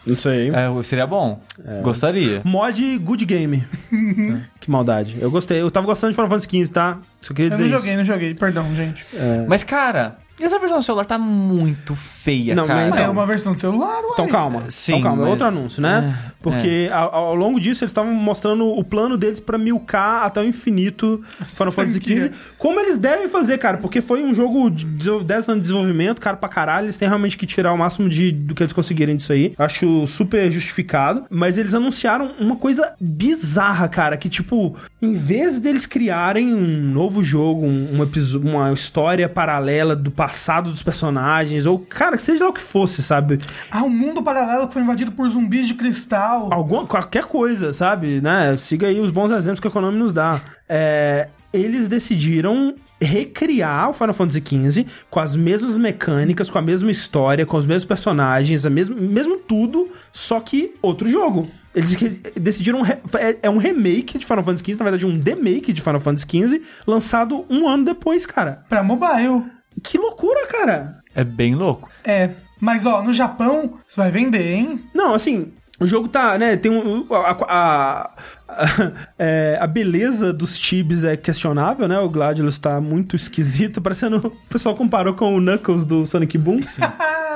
Não sei. É, seria bom. Gostaria. Mod Good Game. que maldade. Eu gostei. Eu tava gostando de Final Fantasy XV, tá? Só queria Eu dizer não isso. joguei, não joguei, perdão, gente. Mas, cara, essa versão do celular tá muito feia, Não, cara. mas Ah, então- é uma versão do celular, uai. Então calma, Sim, então calma, é mas- outro anúncio, né? É, Porque Ao, ao longo disso eles estavam mostrando o plano deles pra milcar até o infinito Final Fantasy. XV. Como eles devem fazer, cara, porque foi um jogo de 10 anos de desenvolvimento, cara pra caralho, eles têm realmente que tirar o máximo de, do que eles conseguirem disso aí. Acho super justificado. Mas eles anunciaram uma coisa bizarra, cara, que tipo, em vez deles criarem um novo jogo, um, um episo- uma história paralela do passado dos personagens, ou, cara, seja lá o que fosse, sabe? Ah, um mundo paralelo que foi invadido por zumbis de cristal. alguma, qualquer coisa, sabe? Né? Siga aí os bons exemplos que a Konami nos dá. É, eles decidiram recriar o Final Fantasy XV com as mesmas mecânicas, com a mesma história, com os mesmos personagens, a mesmo, mesmo tudo, só que outro jogo. Eles decidiram. É, é um remake de Final Fantasy XV, na verdade, um demake de Final Fantasy XV, lançado um ano depois, cara. Pra mobile. Que loucura, cara! É bem louco. É. Mas, ó, no Japão, você vai vender, hein? Não, assim, o jogo tá, né, tem um... A, a, a- é, a beleza dos tibes é questionável, né? O Gladiolus tá muito esquisito, parecendo... O pessoal comparou com o Knuckles do Sonic Boom.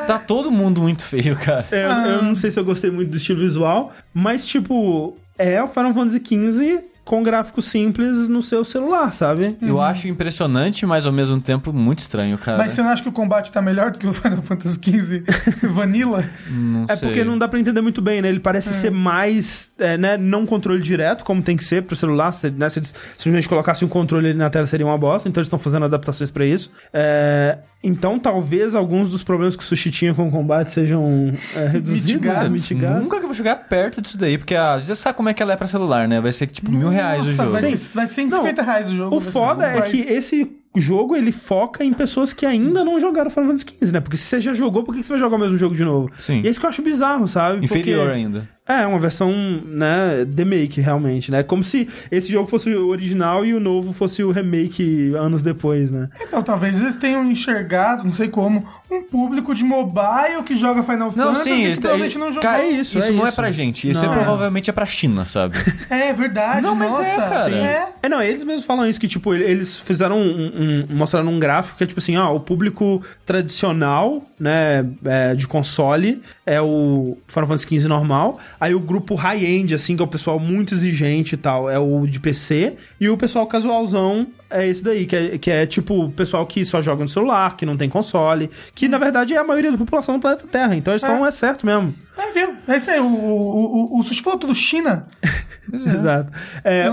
Tá todo mundo muito feio, cara. É, eu- eu não sei se eu gostei muito do estilo visual, mas, tipo, é o Final Fantasy XV com gráfico simples no seu celular, sabe? Eu acho impressionante, mas ao mesmo tempo muito estranho, cara. Mas você não acha que o combate tá melhor do que o Final Fantasy XV Vanilla? Não É sei. porque não dá pra entender muito bem, né? Ele parece ser mais, é, né, não controle direto, como tem que ser pro celular. Se, né, se eles simplesmente colocassem um controle ali na tela seria uma bosta, então eles estão fazendo adaptações pra isso. É, então talvez alguns dos problemas que o Sushi tinha com o combate sejam é, reduzidos, Mitigados. mitigados. Nunca que eu vou chegar perto disso daí, porque às vezes sabe como é que ela é pra celular, né? Vai ser tipo mil reais o Nossa, jogo. vai ser, vai ser 150 reais o jogo. O foda é que esse jogo ele foca em pessoas que ainda não jogaram Final Fantasy XV, né? Porque se você já jogou, por que você vai jogar o mesmo jogo de novo? Sim. E é isso que eu acho bizarro, sabe? Inferior Porque- ainda. É, uma versão, né, remake, realmente, né? Como se esse jogo fosse o original e o novo fosse o remake anos depois, né? Então, talvez eles tenham enxergado, não sei como, um público de mobile que joga Final Não, Fantasy sim, que eles- provavelmente não jogou. cara, É isso, isso é não é isso. pra gente. Isso Não. é provavelmente é pra China, sabe? É verdade, Não, mas nossa. é, cara. Sim. É. É, não, eles mesmos falam isso, que, tipo, eles fizeram um, um- mostraram um gráfico que é, tipo assim, ó, o público tradicional, né, é, de console é o Final Fantasy XV normal, aí o grupo high-end, assim, que é o pessoal muito exigente e tal, é o de PC, e o pessoal casualzão é esse daí, que é, que é tipo o pessoal que só joga no celular, que não tem console, que na verdade é a maioria da população do planeta Terra, então eles estão, é. certo mesmo. É, viu? É isso aí, o, o, o, o falou tudo China. Exato. É,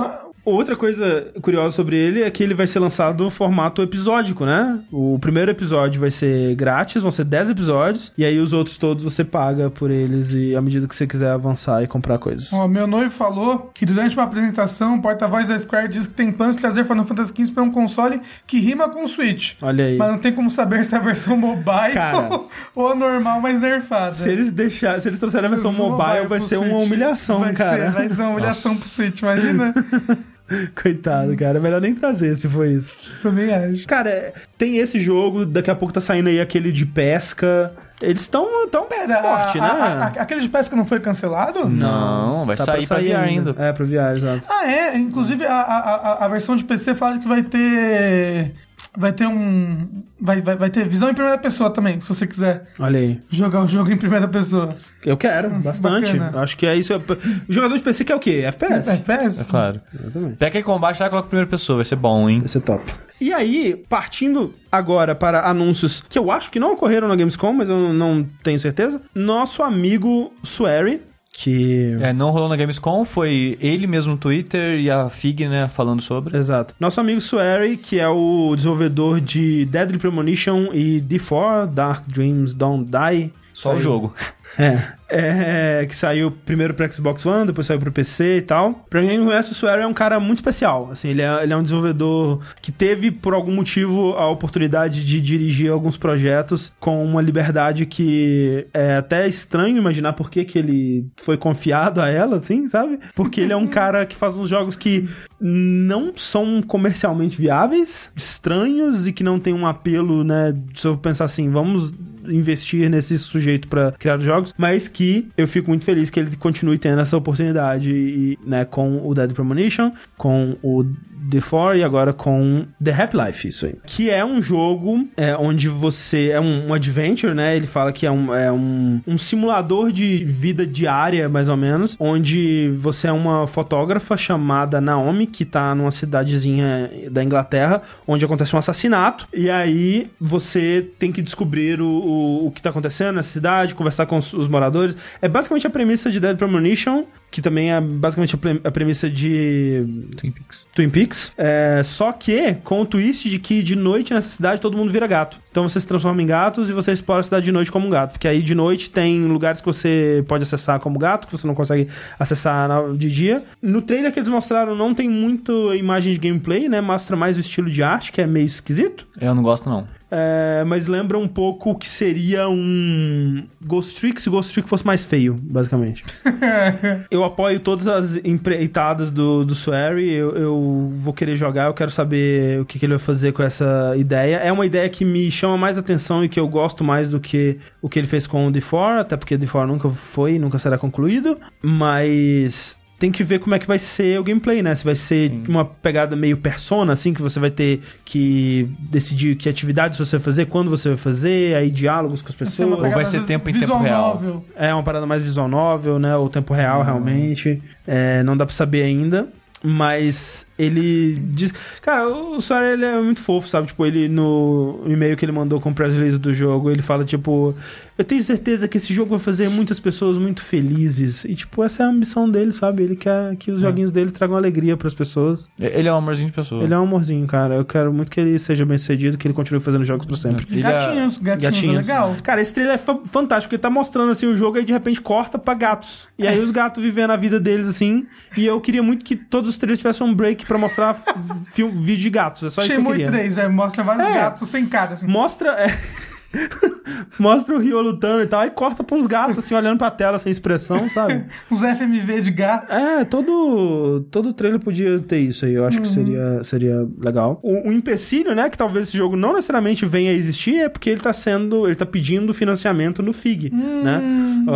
outra coisa curiosa sobre ele é que ele vai ser lançado no formato episódico, né? O primeiro episódio vai ser grátis, vão ser 10 episódios, e aí os outros todos você paga por eles e à medida que você quiser avançar e comprar coisas. Ó, meu noivo falou que durante uma apresentação, o porta-voz da Square disse que tem planos de trazer Final Fantasy XV para um console que rima com o Switch. Olha aí. Mas não tem como saber se é a versão mobile Cara. ou, ou a normal mais nerfada. Se eles deixar, se eles trouxerem a versão mobile, vai pro ser uma Switch. humilhação, vai cara. Ser, vai ser uma humilhação pro Switch, imagina? Coitado, cara. É melhor nem trazer se for isso. Também acho. Cara, é, tem esse jogo, daqui a pouco tá saindo aí aquele de pesca. Eles estão tão Pera, forte, a- né? a- a- aquele de pesca não foi cancelado? Não, vai Tá sair pra VR ainda. É, pra VR, exato. Ah, é. Inclusive, a, a, a versão de PC fala que vai ter. Vai ter um. Vai, vai, vai ter visão em primeira pessoa também, se você quiser Olha aí. jogar o jogo em primeira pessoa. Eu quero, bastante. bacana. Acho que é isso. O jogador de PC quer o quê? FPS? FPS? É claro. Exatamente. Pega aí combate lá e coloca a primeira pessoa, vai ser bom, hein? Vai ser top. E aí, partindo agora para anúncios que eu acho que não ocorreram na Gamescom, mas eu não tenho certeza. Nosso amigo Swery, que. É, não rolou na Gamescom, foi ele mesmo no Twitter e a Fig, né, falando sobre. Exato. Nosso amigo Swery, que é o desenvolvedor de Deadly Premonition e D4, Dark Dreams Don't Die. Só o Saiu- jogo. É. É, que saiu primeiro pro Xbox One, depois saiu pro PC e tal. Pra quem não conhece, o Swear é um cara muito especial. Assim, ele é, ele é um desenvolvedor que teve, por algum motivo, a oportunidade de dirigir alguns projetos com uma liberdade que é até estranho imaginar por que, que ele foi confiado a ela, assim, sabe? Porque ele é um cara que faz uns jogos que não são comercialmente viáveis, estranhos e que não tem um apelo, né? Se eu pensar assim, vamos investir nesse sujeito pra criar jogos, mas que eu fico muito feliz que ele continue tendo essa oportunidade e, né, com o Dead Premonition, com o The 4 e agora com The Happy Life, isso aí. Que é um jogo é, onde você. É um, um adventure, né? Ele fala que é, um, é um, um simulador de vida diária, mais ou menos, onde você é uma fotógrafa chamada Naomi, que tá numa cidadezinha da Inglaterra, onde acontece um assassinato. E aí você tem que descobrir o, o, o que tá acontecendo nessa cidade, conversar com os, os moradores. É basicamente a premissa de Dead Premonition. Que também é basicamente a pre- a premissa de Twin Peaks. Twin Peaks. É, só que com o twist de que de noite nessa cidade todo mundo vira gato. Então você se transforma em gatos e você explora a cidade de noite como um gato. Porque aí de noite tem lugares que você pode acessar como gato, que você não consegue acessar de dia. No trailer que eles mostraram não tem muita imagem de gameplay, né? Mostra mais o estilo de arte, que é meio esquisito. Eu não gosto, não. É, mas lembra um pouco o que seria um Ghost Trick se Ghost Trick fosse mais feio, basicamente. eu apoio todas as empreitadas do, do Swery, eu, eu vou querer jogar, eu quero saber o que, que ele vai fazer com essa ideia. É uma ideia que me chama mais atenção e que eu gosto mais do que o que ele fez com o D4, até porque o D4 nunca foi, nunca será concluído, mas tem que ver como é que vai ser o gameplay, né? Se vai ser Sim. uma pegada meio persona, assim, que você vai ter que decidir que atividades você vai fazer, quando você vai fazer, aí diálogos com as pessoas. Ou vai ser tempo em tempo real? novel. É uma parada mais visual novel, né? Ou tempo real, realmente. É, não dá pra saber ainda. Mas ele diz. Cara, o Sawyer ele é muito fofo, sabe? Tipo, ele no e-mail que ele mandou com o press release do jogo, ele fala, tipo, eu tenho certeza que esse jogo vai fazer muitas pessoas muito felizes. E, tipo, essa é a ambição dele, sabe? Ele quer que os joguinhos dele tragam alegria pras pessoas. Ele é um amorzinho de pessoa. Ele é um amorzinho, cara. Eu quero muito que ele seja bem sucedido, que ele continue fazendo jogos pra sempre. Ele é- gatinhos, gatinhos, é legal. Cara, esse trailer é fa- fantástico, porque tá mostrando assim o jogo e de repente corta pra gatos. E aí os gatos vivendo a vida deles assim. E eu queria muito que todos os trailers tivessem um break pra mostrar film, vídeo de gatos. É só isso que eu queria. 3, é, mostra vários É. gatos sem cara, assim. Mostra. é, mostra o Rio lutando e tal, aí corta pra uns gatos, assim, olhando pra tela sem expressão, sabe? Uns FMV de gato. É, todo, todo trailer podia ter isso aí, eu acho que seria, seria legal. O, o empecilho, né, que talvez esse jogo não necessariamente venha a existir, é porque ele tá sendo, ele tá pedindo financiamento no FIG, né?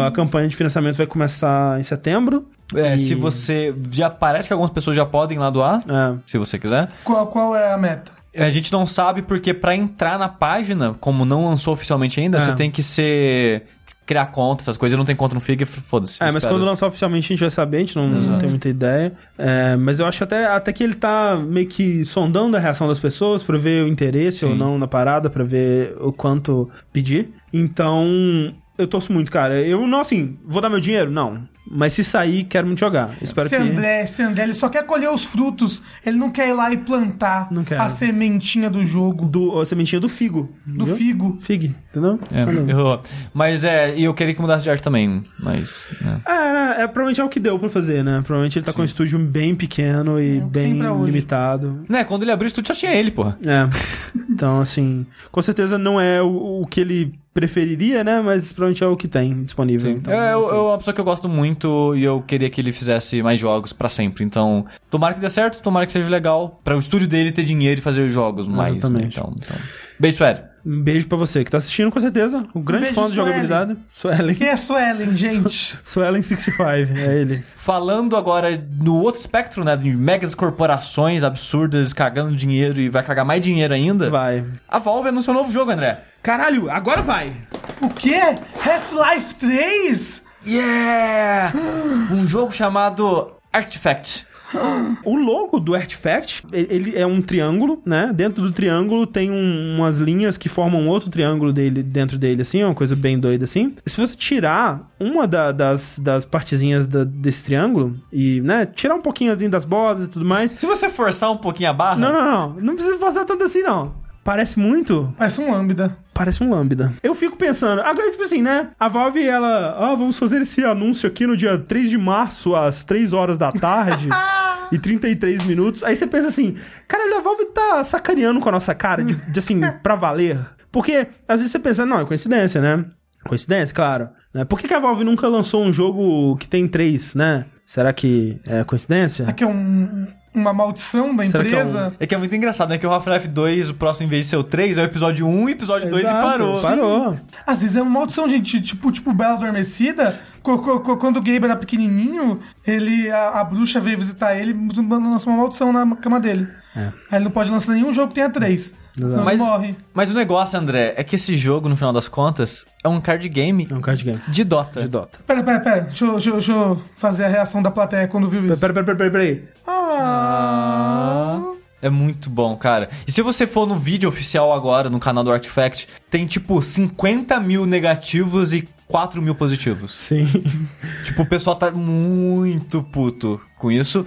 A campanha de financiamento vai começar em setembro. É, E- se você. Já parece que algumas pessoas já podem lá doar, É. se você quiser. Qual, qual é a meta? A gente não sabe porque pra entrar na página, como não lançou oficialmente ainda, É. você tem que ser. criar conta, essas coisas. Não tenho conta no Fig, foda-se. É, mas espero. quando lançar oficialmente a gente vai saber, a gente não, não tem muita ideia. É, mas eu acho até, até que ele tá meio que sondando a reação das pessoas pra ver o interesse Sim. ou não na parada, pra ver o quanto pedir. Então, eu torço muito, cara. Eu não, assim, vou dar meu dinheiro? Não. Mas se sair, quero muito jogar. Espero Se que. André, se André, ele só quer colher os frutos. Ele não quer ir lá e plantar a sementinha do jogo. Do, a sementinha do figo. Do viu? figo. Fig, entendeu? É, errou. Mas é, e eu queria que mudasse de arte também, mas. né. É, né, é, provavelmente é o que deu pra fazer, né? Provavelmente ele tá com um estúdio bem pequeno e É bem limitado. Né, quando ele abriu o estúdio já tinha ele, porra. É. Então, assim, com certeza não é o, o que ele preferiria, né? Mas provavelmente é o que tem disponível. Então, é, eu, assim. eu- é uma pessoa que eu gosto muito e eu queria que ele fizesse mais jogos pra sempre. Então, tomara que dê certo, tomara que seja legal pra o estúdio dele ter dinheiro e fazer jogos mais. Né? Então, então. Beijo, Sueli. Um beijo pra você que tá assistindo, com certeza. O grande beijo, fã de jogabilidade. Suelen. Quem é Suelen, gente? Suelen65, é ele. Falando agora no outro espectro, né? De megas corporações absurdas cagando dinheiro e vai cagar mais dinheiro ainda. Vai. A Valve anunciou um novo jogo, André. Caralho, agora vai! o quê? Half-Life 3? Yeah! Um jogo chamado Artifact. O logo do Artifact, ele- é um triângulo, né? Dentro do triângulo tem um- umas linhas que formam outro triângulo dele dentro dele, assim, uma coisa bem doida assim. Se você tirar uma da- das, das partezinhas da- desse triângulo e, né, tirar um pouquinho ali das bordas e tudo mais. Se você forçar um pouquinho a barra. Não, não, não. Não precisa passar tanto assim, não. Parece muito Parece um lambda. Parece um lambda. Eu fico pensando, agora, tipo assim, né? A Valve, ela, ah, vamos fazer esse anúncio aqui no dia 3 de março, às 3 horas da tarde e 33 minutos. Aí você pensa assim, caralho, a Valve tá sacaneando com a nossa cara, de, de, assim, pra valer. Porque, às vezes você pensa, não, é coincidência, né? Coincidência, claro. Né? Por que, que a Valve nunca lançou um jogo que tem três, né? Será que é coincidência? Aqui é um, uma maldição da Será que é empresa. É que é muito engraçado, né? Que o Half-Life 2, o próximo, em vez de ser o 3, é o episódio 1 e episódio 2 e Exato, parou. Parou. Às vezes é uma maldição, gente. Tipo, tipo Bela Adormecida. Co- co- co- Quando o Gabe era pequenininho, ele, a, a bruxa veio visitar ele e lançou uma maldição na cama dele. É. Aí ele não pode lançar nenhum jogo que tenha três. Senão Mas, morre. mas o negócio, André, é que esse jogo, no final das contas, é um card game É um card game. de Dota. De Dota. Pera, pera, pera. Deixa, eu- deixa eu- deixa eu fazer a reação da plateia quando viu isso. Pera, pera, pera, pera, pera aí. Ah. É muito bom, cara. E se você for no vídeo oficial agora, no canal do Artifact, tem tipo 50 mil negativos e 4 mil positivos. Sim. Tipo, o pessoal tá muito puto com isso.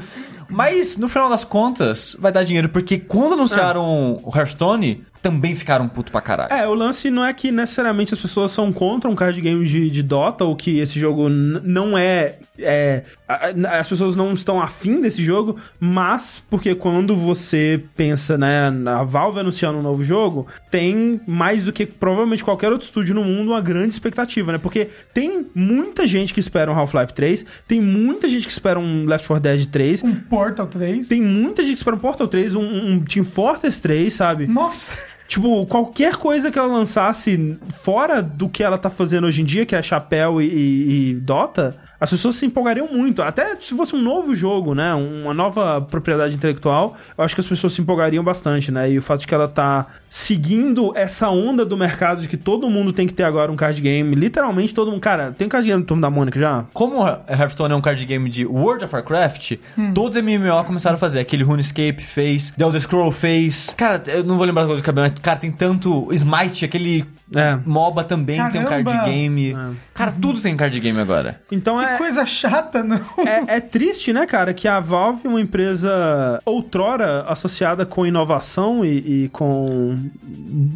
Mas, no final das contas, vai dar dinheiro, porque quando anunciaram o Hearthstone, também ficaram puto pra caralho. É, o lance não é que necessariamente as pessoas são contra um card game de, de Dota ou que esse jogo não é, é. As pessoas não estão afim desse jogo, mas porque quando você pensa, né, na Valve anunciando um novo jogo, tem mais do que provavelmente qualquer outro estúdio no mundo uma grande expectativa, né? Porque tem muita gente que espera um Half-Life 3, tem muita gente que espera um Left 4 Dead 3, Um Portal 3. tem muita gente que espera um Portal 3, um, um Team Fortress 3, sabe? Nossa. Tipo, qualquer coisa que ela lançasse fora do que ela tá fazendo hoje em dia, que é chapéu e, e- e Dota, as pessoas se empolgariam muito. Até se fosse um novo jogo, né? Uma nova propriedade intelectual, eu acho que as pessoas se empolgariam bastante, né? E o fato de que ela tá seguindo essa onda do mercado de que todo mundo tem que ter agora um card game. Literalmente todo mundo. Cara, tem card game do Turno da Mônica já? Como Hearthstone é um card game de World of Warcraft, todos os MMO começaram a fazer. Aquele RuneScape fez, The Elder Scroll fez. Cara, eu não vou lembrar do cabelo, mas, cara, tem tanto Smite, aquele É. MOBA também tem um card Caramba! game. Cara, tudo tem card game agora. Então é. Coisa chata, não. É, é triste, né, cara, que a Valve, uma empresa outrora associada com inovação e, e com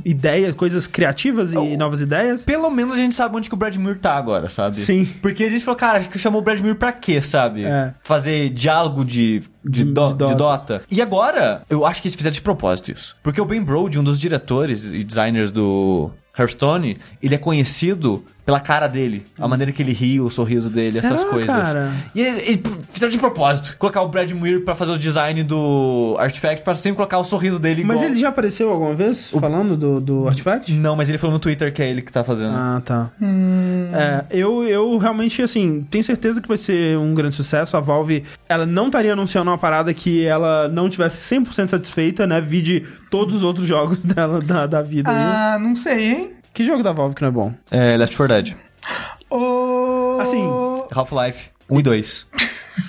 ideias, coisas criativas e novas ideias. Pelo menos a gente sabe onde que o Brad Muir tá agora, sabe? Sim. Porque a gente falou, cara, acho que chamou o Brad Muir pra quê, sabe? É. Fazer diálogo de, de, De- do- de Dota. de Dota. E agora, eu acho que eles fizeram de propósito isso. Porque o Ben Brode, um dos diretores e designers do Hearthstone, ele é conhecido pela cara dele, a maneira que ele ri, o sorriso dele, essas Será, coisas. cara? E eles, eles fizeram de propósito. Colocar o Brad Muir pra fazer o design do Artifact, pra sempre colocar o sorriso dele Mas igual. ele já apareceu alguma vez falando do, do Artifact? Não, mas ele falou no Twitter que é ele que tá fazendo. Ah, tá. É, eu, eu realmente, assim, tenho certeza que vai ser um grande sucesso. A Valve, ela não estaria anunciando uma parada que ela não tivesse 100% satisfeita, né? Vide todos os outros jogos dela, da, da vida aí. Ah, não sei, hein? Que jogo da Valve que não é bom? É, Left 4 Dead. Ô... Assim, Half-Life 1 e 2.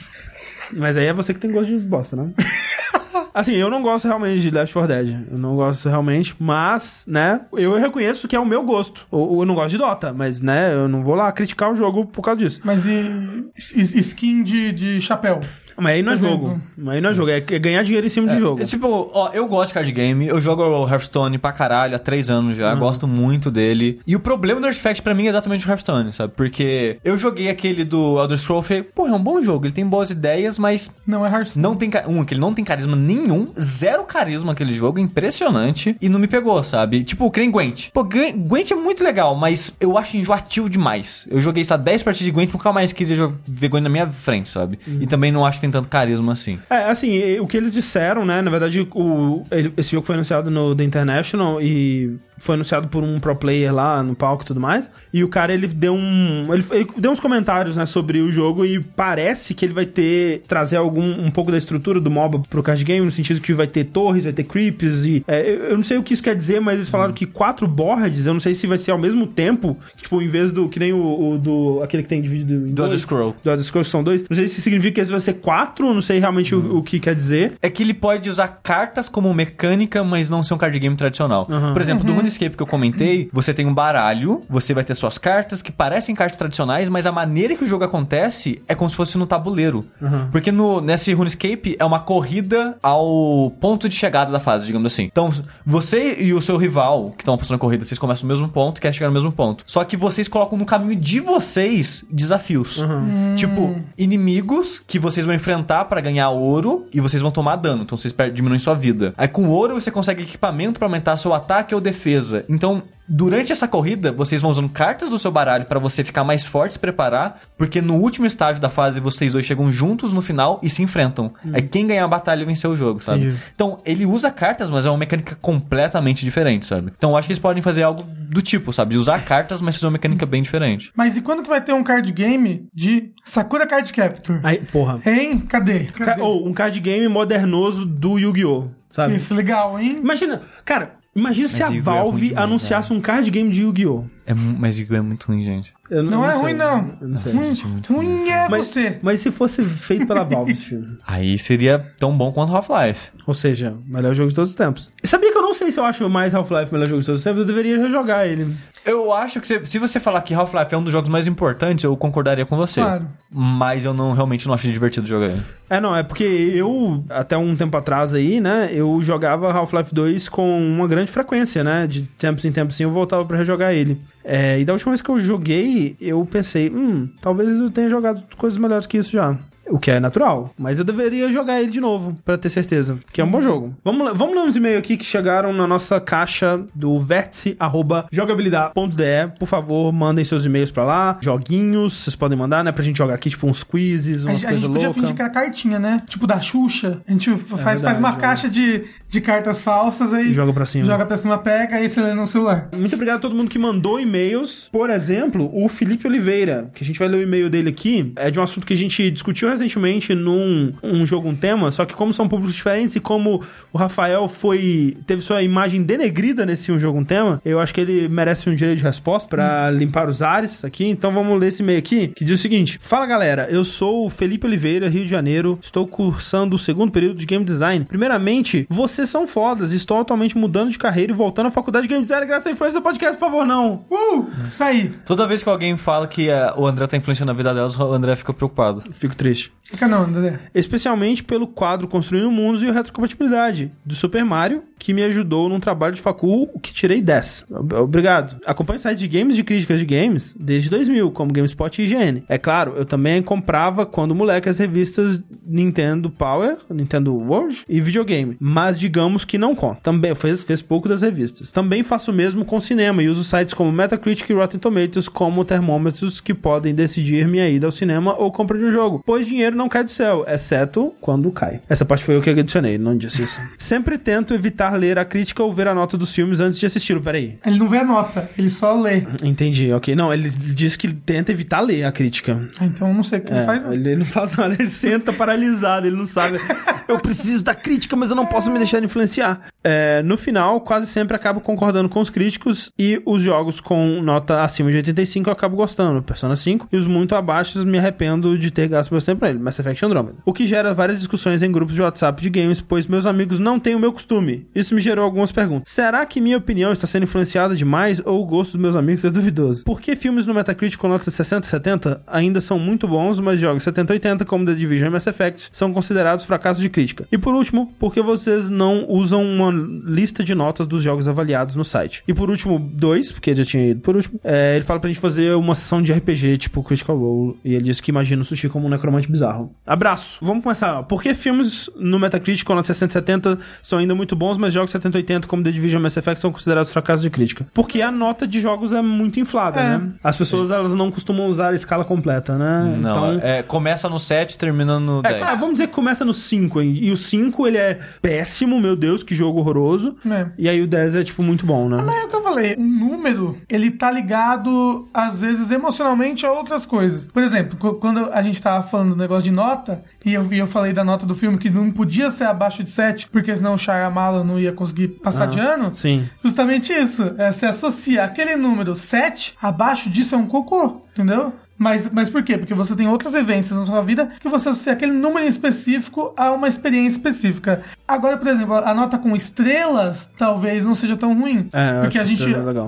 Mas aí é você que tem gosto de bosta, né? Assim, eu não gosto realmente de Left 4 Dead. Eu não gosto realmente, mas, né, eu reconheço que é o meu gosto. Eu, eu não gosto de Dota, mas, né, eu não vou lá criticar o jogo por causa disso. Mas e skin de, de chapéu? Mas aí não é Por jogo. exemplo. Mas aí não é jogo, é é ganhar dinheiro em cima de jogo. É, tipo, ó, eu gosto de card game, eu jogo o Hearthstone pra caralho há três anos já, Uhum. gosto muito dele. E o problema do Artifact pra mim é exatamente o Hearthstone, sabe? Porque eu joguei aquele do Elder Scrolls e falei, pô, é um bom jogo, ele tem boas ideias, mas Não é Hearthstone. não tem... Um, que ele não tem carisma nenhum, zero carisma aquele jogo, impressionante, e não me pegou, sabe? Tipo, que nem Gwent. Pô, Gwen- Gwent é muito legal, mas eu acho enjoativo demais. Eu joguei, sabe, 10 partidas de Gwent, nunca mais queria ver Gwent na minha frente, sabe? E também não acho que tem tanto carisma assim. É, assim, o que eles disseram, né? Na verdade, o, ele- esse jogo foi anunciado no The International e foi anunciado por um pro player lá no palco e tudo mais. E o cara, ele deu um. Ele, ele deu uns comentários, né, sobre o jogo e parece que ele vai ter. trazer algum um pouco da estrutura do MOBA pro card game, no sentido que vai ter torres, vai ter creeps e. é, eu, eu não sei o que isso quer dizer, mas eles falaram que quatro boards, eu não sei se vai ser ao mesmo tempo, tipo, em vez do. que nem o, o do. aquele que tem dividido em Do dois. Elder Scroll. Do Elder Scrolls são dois. Não sei se significa que esse vai ser quatro, não sei realmente o, o que quer dizer. É que ele pode usar cartas como mecânica, mas não ser um card game tradicional. Por exemplo, do RuneScape que eu comentei, você tem um baralho, você vai ter suas cartas que parecem cartas tradicionais, mas a maneira que o jogo acontece é como se fosse no tabuleiro. Porque no, nesse RuneScape é uma corrida ao ponto de chegada da fase, digamos assim. Então, você e o seu rival, que estão apostando na corrida, vocês começam no mesmo ponto e querem chegar no mesmo ponto. Só que vocês colocam no caminho de vocês desafios. Tipo, inimigos que vocês vão enfrentar pra ganhar ouro e vocês vão tomar dano. Então vocês diminuem sua vida. Aí com ouro você consegue equipamento pra aumentar seu ataque ou defesa. Então. Durante essa corrida, vocês vão usando cartas do seu baralho pra você ficar mais forte, se preparar, porque no último estágio da fase vocês dois chegam juntos no final e se enfrentam. É quem ganhar a batalha venceu o jogo, sabe? Entendi. Então, ele usa cartas, mas é uma mecânica completamente diferente, sabe? Então, eu acho que eles podem fazer algo do tipo, sabe? De usar cartas, mas fazer uma mecânica bem diferente. Mas e quando que vai ter um card game de Sakura Card Capture? Aí, porra. Hein? Cadê? Ca- Cadê? Ou um card game modernoso do Yu-Gi-Oh! Sabe? Isso, legal, hein? Imagina, cara, imagina se a é Valve demais, anunciasse um card game de Yu-Gi-Oh! É, mas Yu-Gi-Oh! é muito ruim, gente. Eu Não, é sei. ruim, não. Eu não sei. Ruim, é ruim é Mas, você. mas se fosse feito pela Valve, esse filme? Aí seria tão bom quanto Half-Life. Ou seja, melhor jogo de todos os tempos. Sabia que eu não sei se eu acho mais Half-Life melhor jogo de todos os tempos? Eu deveria já jogar ele. Eu acho que se, se você falar que Half-Life é um dos jogos mais importantes, eu concordaria com você. Claro. Mas eu não realmente não acho divertido jogar ele. É, não, é porque eu, até um tempo atrás aí, né, eu jogava Half-Life 2 com uma grande frequência, né? De tempos em tempos assim eu voltava pra rejogar ele. É, e da última vez que eu joguei, eu pensei, hum, talvez eu tenha jogado coisas melhores que isso já. O que é natural. Mas eu deveria jogar ele de novo, pra ter certeza. Que é um bom jogo. Vamos, lá- vamos ler uns e-mails aqui que chegaram na nossa caixa do vértice arroba jogabilidade.de. Por favor, mandem seus e-mails pra lá. Joguinhos, vocês podem mandar, né? Pra gente jogar aqui, tipo, uns quizzes, umas gente- a gente coisas podia loucas. fingir que era cartinha, né? Tipo da Xuxa. A gente faz, faz verdade, uma né? caixa de, de cartas falsas aí. Joga pra cima. Joga pra cima, pega, aí você lê no celular. Muito obrigado a todo mundo que mandou e-mails. Por exemplo, o Felipe Oliveira, que a gente vai ler o e-mail dele aqui, é de um assunto que a gente discutiu recentemente num um jogo, um tema, só que como são públicos diferentes e como o Rafael foi teve sua imagem denegrida nesse um jogo, um tema, eu acho que ele merece um direito de resposta pra limpar os ares aqui. Então vamos ler esse e-mail aqui, que diz o seguinte: Fala galera, eu sou o Felipe Oliveira, Rio de Janeiro, estou cursando o segundo período de Game Design. Primeiramente, vocês são fodas, estou atualmente mudando de carreira e voltando à faculdade de Game Design graças à influência do podcast, por favor, não. Uh! Isso aí. Toda vez que alguém fala que eh, o André tá influenciando a vida delas, o André fica preocupado. Fico triste. Fica não, André. Especialmente pelo quadro Construindo Mundos e o Retrocompatibilidade do Super Mario que me ajudou num trabalho de facul que tirei 10. Ob- Obrigado. Acompanho o site de games de críticas de games desde 2000, como GameSpot e IGN. É claro, eu também comprava quando moleque as revistas Nintendo Power, Nintendo World e videogame. Mas digamos que não conta. Também fez, fez pouco das revistas. Também faço o mesmo com cinema e uso sites como Metacritic e Rotten Tomatoes como termômetros que podem decidir minha ida ao cinema ou compra de um jogo. Pois dinheiro não cai do céu, exceto quando cai. Essa parte foi eu que adicionei, não disse isso. Sempre tento evitar ler a crítica ou ver a nota dos filmes antes de assisti-lo. Peraí. Ele não vê a nota, ele só lê. Entendi, ok. Não, ele diz que tenta evitar ler a crítica. Ah, Então eu não sei o que ele É, faz. não. ele não faz nada, ele senta paralisado, ele não sabe. Eu preciso da crítica, mas eu não posso me deixar influenciar. É, no final, quase sempre acabo concordando com os críticos e os jogos com nota acima de 85 eu acabo gostando. Persona 5 e os muito abaixo me arrependo de ter gasto meu tempo pra ele. Mass Effect Andromeda. O que gera várias discussões em grupos de WhatsApp de games, pois meus amigos não têm o meu costume. Isso me gerou algumas perguntas. Será que minha opinião está sendo influenciada demais ou o gosto dos meus amigos é duvidoso? Por que filmes no Metacritic com nota 60 e 70 ainda são muito bons, mas jogos 70 e 80 como The Division e Mass Effect são considerados fracassos de crítica? E por último, por que vocês não usam uma lista de notas dos jogos avaliados no site? E por último, dois, porque ele já tinha ido por último, é, ele fala pra gente fazer uma sessão de RPG tipo Critical Role e ele disse que imagina o Sushi como um necromante bizarro. Abraço! Vamos começar. Por que filmes no Metacritic com nota 60 e 70 são ainda muito bons, mas jogos 70 e 80 como The Division e Mass Effect são considerados fracassos de crítica? Porque a nota de jogos é muito inflada, É. né? As pessoas elas não costumam usar a escala completa, né? Não, então, é, começa no 7, termina no é, 10. ah, vamos dizer que começa no 5, hein? E o 5, ele é péssimo, meu Deus, que jogo horroroso. É. E aí o 10 é, tipo, muito bom, né? Mas é o que eu falei, um número, ele tá ligado, às vezes, emocionalmente a outras coisas. Por exemplo, qu- quando a gente tava falando do negócio de nota, e eu, eu falei da nota do filme que não podia ser abaixo de 7, porque senão o Shyamalan não ia conseguir passar Ah, de ano. Sim. Justamente isso. É, você associa aquele número 7, abaixo disso é um cocô, entendeu? Mas, mas por quê? Porque você tem outras vivências na sua vida que você associa aquele número em específico a uma experiência específica. Agora, por exemplo, a nota com estrelas talvez não seja tão ruim. É, porque a gente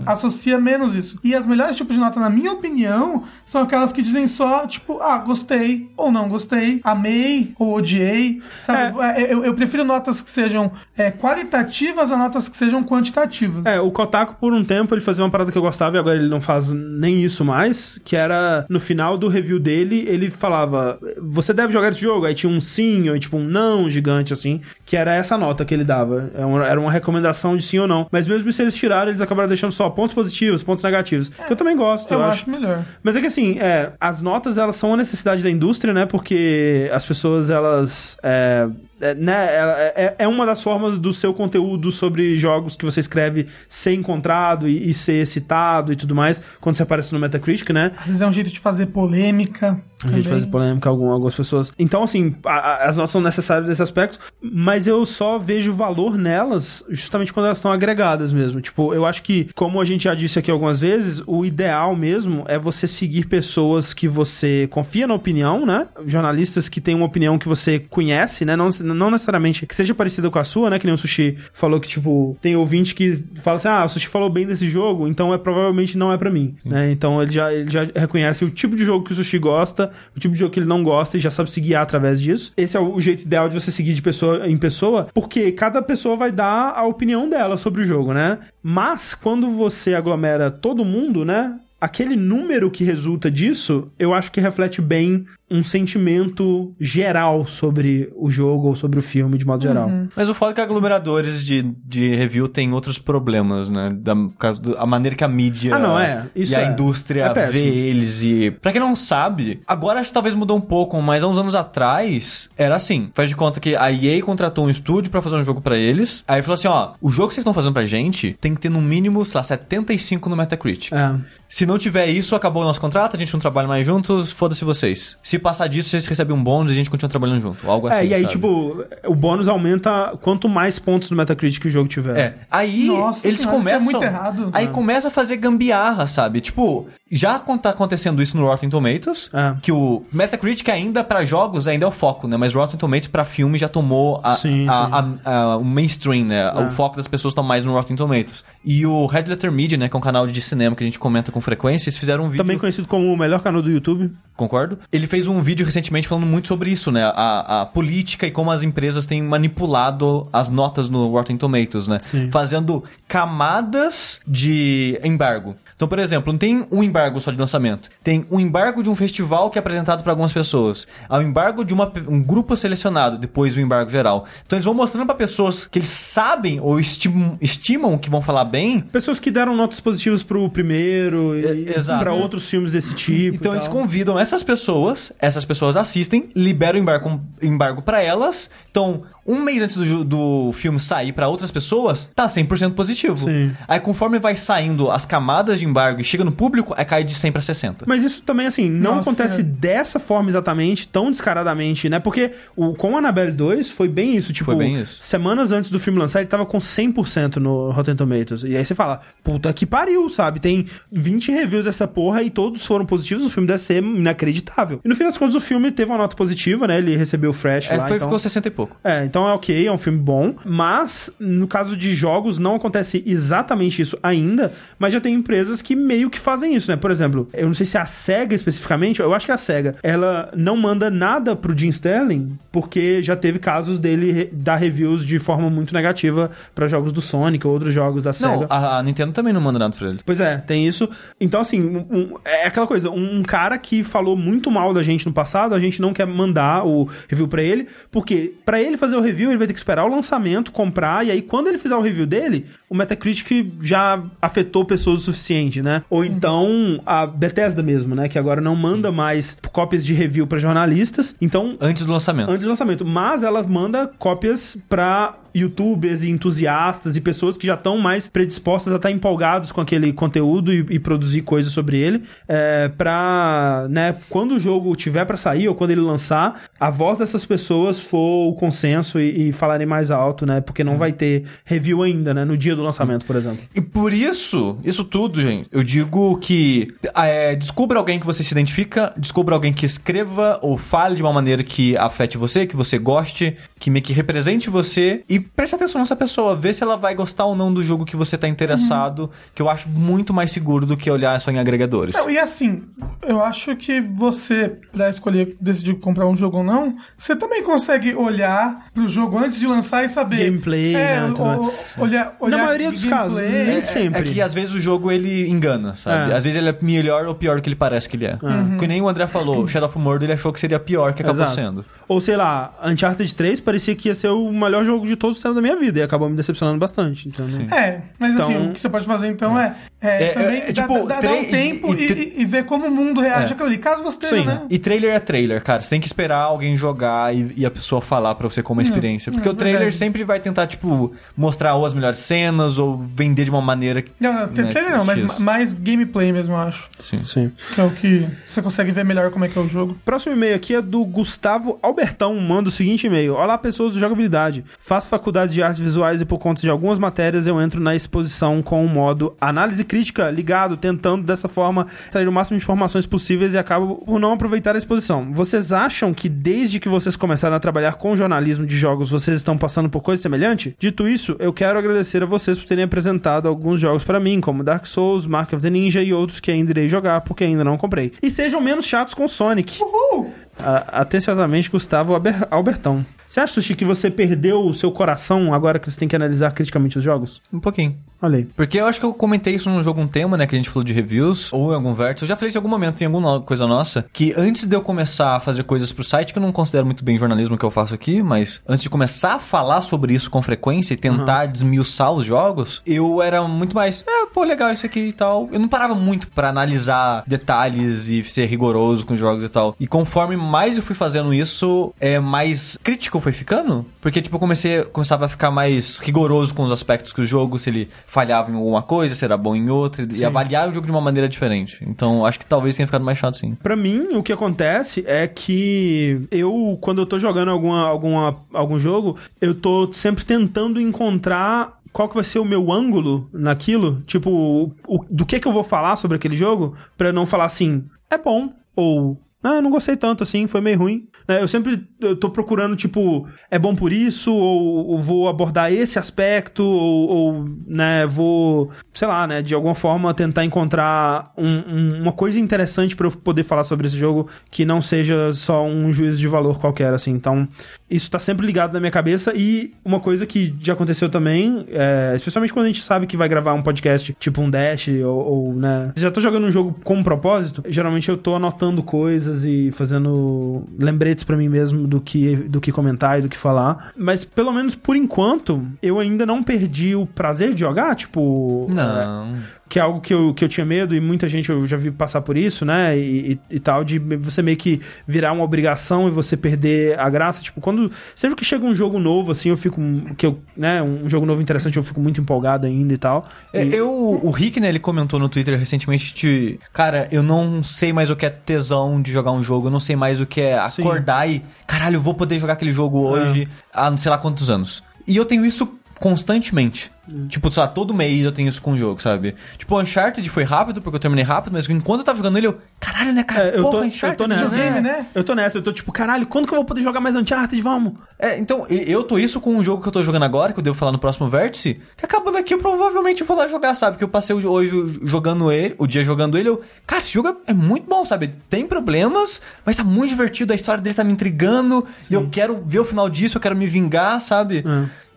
associa menos isso. E as melhores tipos de nota, na minha opinião, são aquelas que dizem só, tipo, ah, gostei ou não gostei, amei ou odiei. Sabe? É, Eu, eu prefiro notas que sejam é, qualitativas a notas que sejam quantitativas. É, o Kotaku, por um tempo, ele fazia uma parada que eu gostava e agora ele não faz nem isso mais, que era, no final do review dele, ele falava, você deve jogar esse jogo? Aí tinha um sim ou tipo um não gigante, assim, que era essa nota que ele dava. Era uma, era uma recomendação de sim ou não. Mas mesmo se eles tiraram, eles acabaram deixando só pontos positivos, pontos negativos. que eu também gosto, eu, eu, acho melhor. Mas é que assim, é, as notas elas são uma necessidade da indústria, né? Porque as pessoas elas. É, é, né, ela- é, é uma das formas do seu conteúdo sobre jogos que você escreve ser encontrado e, e ser citado e tudo mais, quando você aparece no Metacritic, né? Às vezes é um jeito de fazer polêmica. A gente também. faz polêmica com algumas pessoas. Então, assim, a- a- as notas são necessárias nesse aspecto, mas eu só vejo valor nelas justamente quando elas estão agregadas mesmo. Tipo, eu acho que, como a gente já disse aqui algumas vezes, o ideal mesmo é você seguir pessoas que você confia na opinião, né? Jornalistas que têm uma opinião que você conhece, né? Não, não necessariamente que seja parecida com a sua, né? Que nem o Sushi falou que, tipo, tem ouvinte que fala assim: ah, o Sushi falou bem desse jogo, então é provavelmente não é pra mim, né? Então ele já, ele já reconhece o tipo de jogo que o Sushi gosta, o tipo de jogo que ele não gosta e já sabe se guiar através disso. Esse é o jeito ideal de você seguir de pessoa em pessoa, porque cada pessoa vai dar a opinião dela sobre o jogo, né? Mas quando você aglomera todo mundo, né? Aquele número que resulta disso, eu acho que reflete bem um sentimento geral sobre o jogo ou sobre o filme, de modo geral. Mas o foda é que aglomeradores de, de review têm outros problemas, né? Da, por causa do- a maneira que a mídia Ah, não, é. Isso e a é. indústria É vê eles e... Pra quem não sabe, agora acho que talvez mudou um pouco, mas há uns anos atrás era assim. Faz de conta que a EA contratou um estúdio pra fazer um jogo pra eles. Aí falou assim, ó, o jogo que vocês estão fazendo pra gente tem que ter no mínimo, sei lá, 75 no Metacritic. É. Se não tiver isso, acabou o nosso contrato, a gente não trabalha mais juntos, foda-se vocês. Se passar disso, vocês recebem um bônus e a gente continua trabalhando junto. Algo É, assim, e aí, sabe? tipo, o bônus aumenta quanto mais pontos no Metacritic o jogo tiver. É. Aí Nossa eles senhora, isso é começam. muito errado. Aí É. começa a fazer gambiarra, sabe? Tipo, já tá acontecendo isso no Rotten Tomatoes, É. que o Metacritic ainda pra jogos ainda é o foco, né? Mas o Rotten Tomatoes pra filme já tomou a, Sim, a- sim. a- a- o mainstream, né? É. O foco das pessoas tá mais no Rotten Tomatoes. E o Red Letter Media, né, que é um canal de cinema que a gente comenta com frequência, eles fizeram um vídeo Também conhecido como o melhor canal do YouTube. Concordo. Ele fez um vídeo recentemente falando muito sobre isso, né? A, a política e como as empresas têm manipulado as notas no Rotten Tomatoes, né? Sim. Fazendo camadas de embargo. Então, por exemplo, não tem um embargo só de lançamento. Tem um embargo de um festival que é apresentado para algumas pessoas. Há o embargo de uma um grupo selecionado, depois o embargo geral. Então eles vão mostrando para pessoas que eles sabem ou estimam, estimam que vão falar bem. Pessoas que deram notas positivas pro primeiro e exato. pra outros filmes desse tipo. Então e eles convidam essas pessoas, essas pessoas assistem, liberam o embargo, embargo para elas. Então, um mês antes do, do filme sair para outras pessoas, tá 100% positivo. Sim. Aí conforme vai saindo as camadas de embargo e chega no público, aí cai de 100 para 60. Mas isso também, assim, não Nossa. acontece dessa forma exatamente, tão descaradamente, né? Porque o, com o Annabelle 2 foi bem isso. Tipo, Foi bem isso. semanas antes do filme lançar, ele tava com 100% no Rotten Tomatoes. E aí você fala, puta que pariu, sabe? Tem 20 reviews dessa porra e todos foram positivos, o filme deve ser inacreditável. E no fim das contas, o filme teve uma nota positiva, né? Ele recebeu o Fresh É, lá. foi, então... ficou 60 e pouco. É, então é ok, é um filme bom, mas no caso de jogos não acontece exatamente isso ainda, mas já tem empresas que meio que fazem isso, né? Por exemplo, eu não sei se é a SEGA especificamente, eu acho que é a SEGA, ela não manda nada pro Jim Sterling, porque já teve casos dele dar reviews de forma muito negativa pra jogos do Sonic ou outros jogos da SEGA. Não, a, Nintendo também não manda nada pra ele. Pois é, tem isso. Então, assim, um- é aquela coisa, um cara que falou muito mal da gente no passado, a gente não quer mandar o review pra ele, porque pra ele fazer o review, ele vai ter que esperar o lançamento, comprar, e aí quando ele fizer o review dele, o Metacritic já afetou pessoas o suficiente, né? Ou então a Bethesda mesmo, né? Que agora não manda mais cópias de review pra jornalistas. Então, Antes do lançamento. antes do lançamento. Mas ela manda cópias pra youtubers e entusiastas e pessoas que já estão mais predispostas a estar empolgados com aquele conteúdo e, e produzir coisas sobre ele. É, pra, né, quando o jogo tiver pra sair ou quando ele lançar, a voz dessas pessoas for o consenso e, e falarem mais alto, né? Porque não vai ter review ainda, né? No dia do lançamento, por exemplo. E por isso, isso tudo, gente, eu digo que é, descubra alguém que você se identifica, descubra alguém que escreva ou fale de uma maneira que afete você, que você goste, que meio que represente você e preste atenção nessa pessoa, vê se ela vai gostar ou não do jogo que você tá interessado, que eu acho muito mais seguro do que olhar só em agregadores. Não, e assim, eu acho que você, pra escolher, decidir comprar um jogo ou não, você também consegue olhar pro jogo antes de lançar e saber. Gameplay, é, né, tudo o- mais. olhar, olhar Na maioria dos casos, gameplay. nem É, sempre. É que às vezes o jogo ele engana, sabe? É. Às vezes ele é melhor ou pior do que ele parece que ele é. Que nem o André falou, Shadow of Mordor ele achou que seria pior que acabou Exato. sendo. Ou sei lá, Uncharted 3 parecia que ia ser o melhor jogo de todos os tempos da minha vida e acabou me decepcionando bastante. Então, Sim. É, mas assim, Então- o que você pode fazer então é, é, É, também é, dar- tipo, dar, um tempo e- e, e- e- e ver como o mundo reage É. àquilo ali. Caso você esteja, Sim. né? E trailer é trailer, cara. Você tem que esperar alguém jogar e, e a pessoa falar pra você como uma experiência. Porque é o trailer verdade. sempre vai tentar, tipo, mostrar ou as melhores cenas ou vender de uma maneira. que- Não, não, né, trailer não, mas mais gameplay mesmo, eu acho. Sim. sim. Que é o que você consegue ver melhor como é que é o jogo. Próximo e-mail aqui é do Gustavo Albertão, manda o seguinte e-mail. Olá, pessoas do Jogabilidade. Faço faculdade de artes visuais e por conta de algumas matérias eu entro na exposição com o modo análise crítica ligado, tentando dessa forma sair o máximo de informações possíveis e acabo por não aproveitar a exposição. Vocês acham que desde que vocês começaram a trabalhar com jornalismo de jogos, vocês estão passando por coisa semelhante? Dito isso, eu quero agradecer a vocês por terem apresentado alguns jogos pra mim, como Dark Souls, Mark of the Ninja e outros que ainda irei jogar porque ainda não comprei. E sejam menos chatos com Sonic. Uhul! A- atenciosamente, Gustavo Albertão. Você acha, Sushi, que você perdeu o seu coração agora que você tem que analisar criticamente os jogos? Um pouquinho. Olha aí. Porque eu acho que eu comentei isso num jogo um tema, né? Que a gente falou de reviews, ou em algum vértice. Eu já falei isso em algum momento, em alguma coisa nossa, que antes de eu começar a fazer coisas pro site, que eu não considero muito bem jornalismo que eu faço aqui, mas antes de começar a falar sobre isso com frequência e tentar desmiuçar os jogos, eu era muito mais, é, pô, legal isso aqui e tal. Eu não parava muito pra analisar detalhes e ser rigoroso com os jogos e tal. E conforme mais eu fui fazendo isso, é mais crítico foi ficando. Porque, tipo, eu comecei, começava a ficar mais rigoroso com os aspectos que o jogo, se ele falhava em alguma coisa, se era bom em outra, e avaliar o jogo de uma maneira diferente. Então, acho que talvez tenha ficado mais chato, sim. Pra mim, o que acontece é que eu, quando eu tô jogando alguma, alguma, algum jogo, eu tô sempre tentando encontrar qual que vai ser o meu ângulo naquilo. Tipo, tipo, o- do que que eu vou falar sobre aquele jogo, pra eu não falar assim, é bom, ou, ah, não gostei tanto assim, foi meio ruim. É, Eu sempre eu tô procurando, tipo, é bom por isso, ou, ou vou abordar esse aspecto, ou, ou, né, vou, sei lá, né, de alguma forma tentar encontrar um- um- uma coisa interessante pra eu poder falar sobre esse jogo que não seja só um juízo de valor qualquer, assim. Então, isso tá sempre ligado na minha cabeça e uma coisa que já aconteceu também, é, especialmente quando a gente sabe que vai gravar um podcast tipo um Dash ou, ou, né, já tô jogando um jogo com um propósito, geralmente eu tô anotando coisas e fazendo lembretes pra mim mesmo do que, do que comentar e do que falar, mas pelo menos por enquanto eu ainda não perdi o prazer de jogar, tipo... é, Não. Que é algo que eu, que eu tinha medo e muita gente eu já vi passar por isso, né? E, e, e tal, de você meio que virar uma obrigação e você perder a graça. Tipo, quando. Sempre que chega um jogo novo, assim, eu fico. Que eu, né? Um jogo novo interessante, eu fico muito empolgado ainda e tal. É, E- Eu, o Rick, né, ele comentou no Twitter recentemente de, cara, eu não sei mais o que é tesão de jogar um jogo, eu não sei mais o que é Sim. acordar e, caralho, eu vou poder jogar aquele jogo hoje há não sei lá quantos anos. E eu tenho isso constantemente. Tipo, sei lá, todo mês eu tenho isso com o jogo, sabe? Tipo, o Uncharted foi rápido, porque eu terminei rápido, mas enquanto eu tava jogando ele, eu, caralho, né, cara? É, eu, Porra, tô, eu Uncharted, tô nessa. videogame, É, né? Eu tô nessa, eu tô tipo, caralho, quando que eu vou poder jogar mais Uncharted? Vamos! É, então, eu tô isso com um jogo que eu tô jogando agora, que eu devo falar no próximo vértice, que acabando aqui eu provavelmente vou lá jogar, sabe? Que eu passei hoje jogando ele, o dia jogando ele, eu. Cara, esse jogo é, é muito bom, sabe? Tem problemas, mas tá muito divertido, a história dele tá me intrigando, e eu quero ver o final disso, eu quero me vingar, sabe?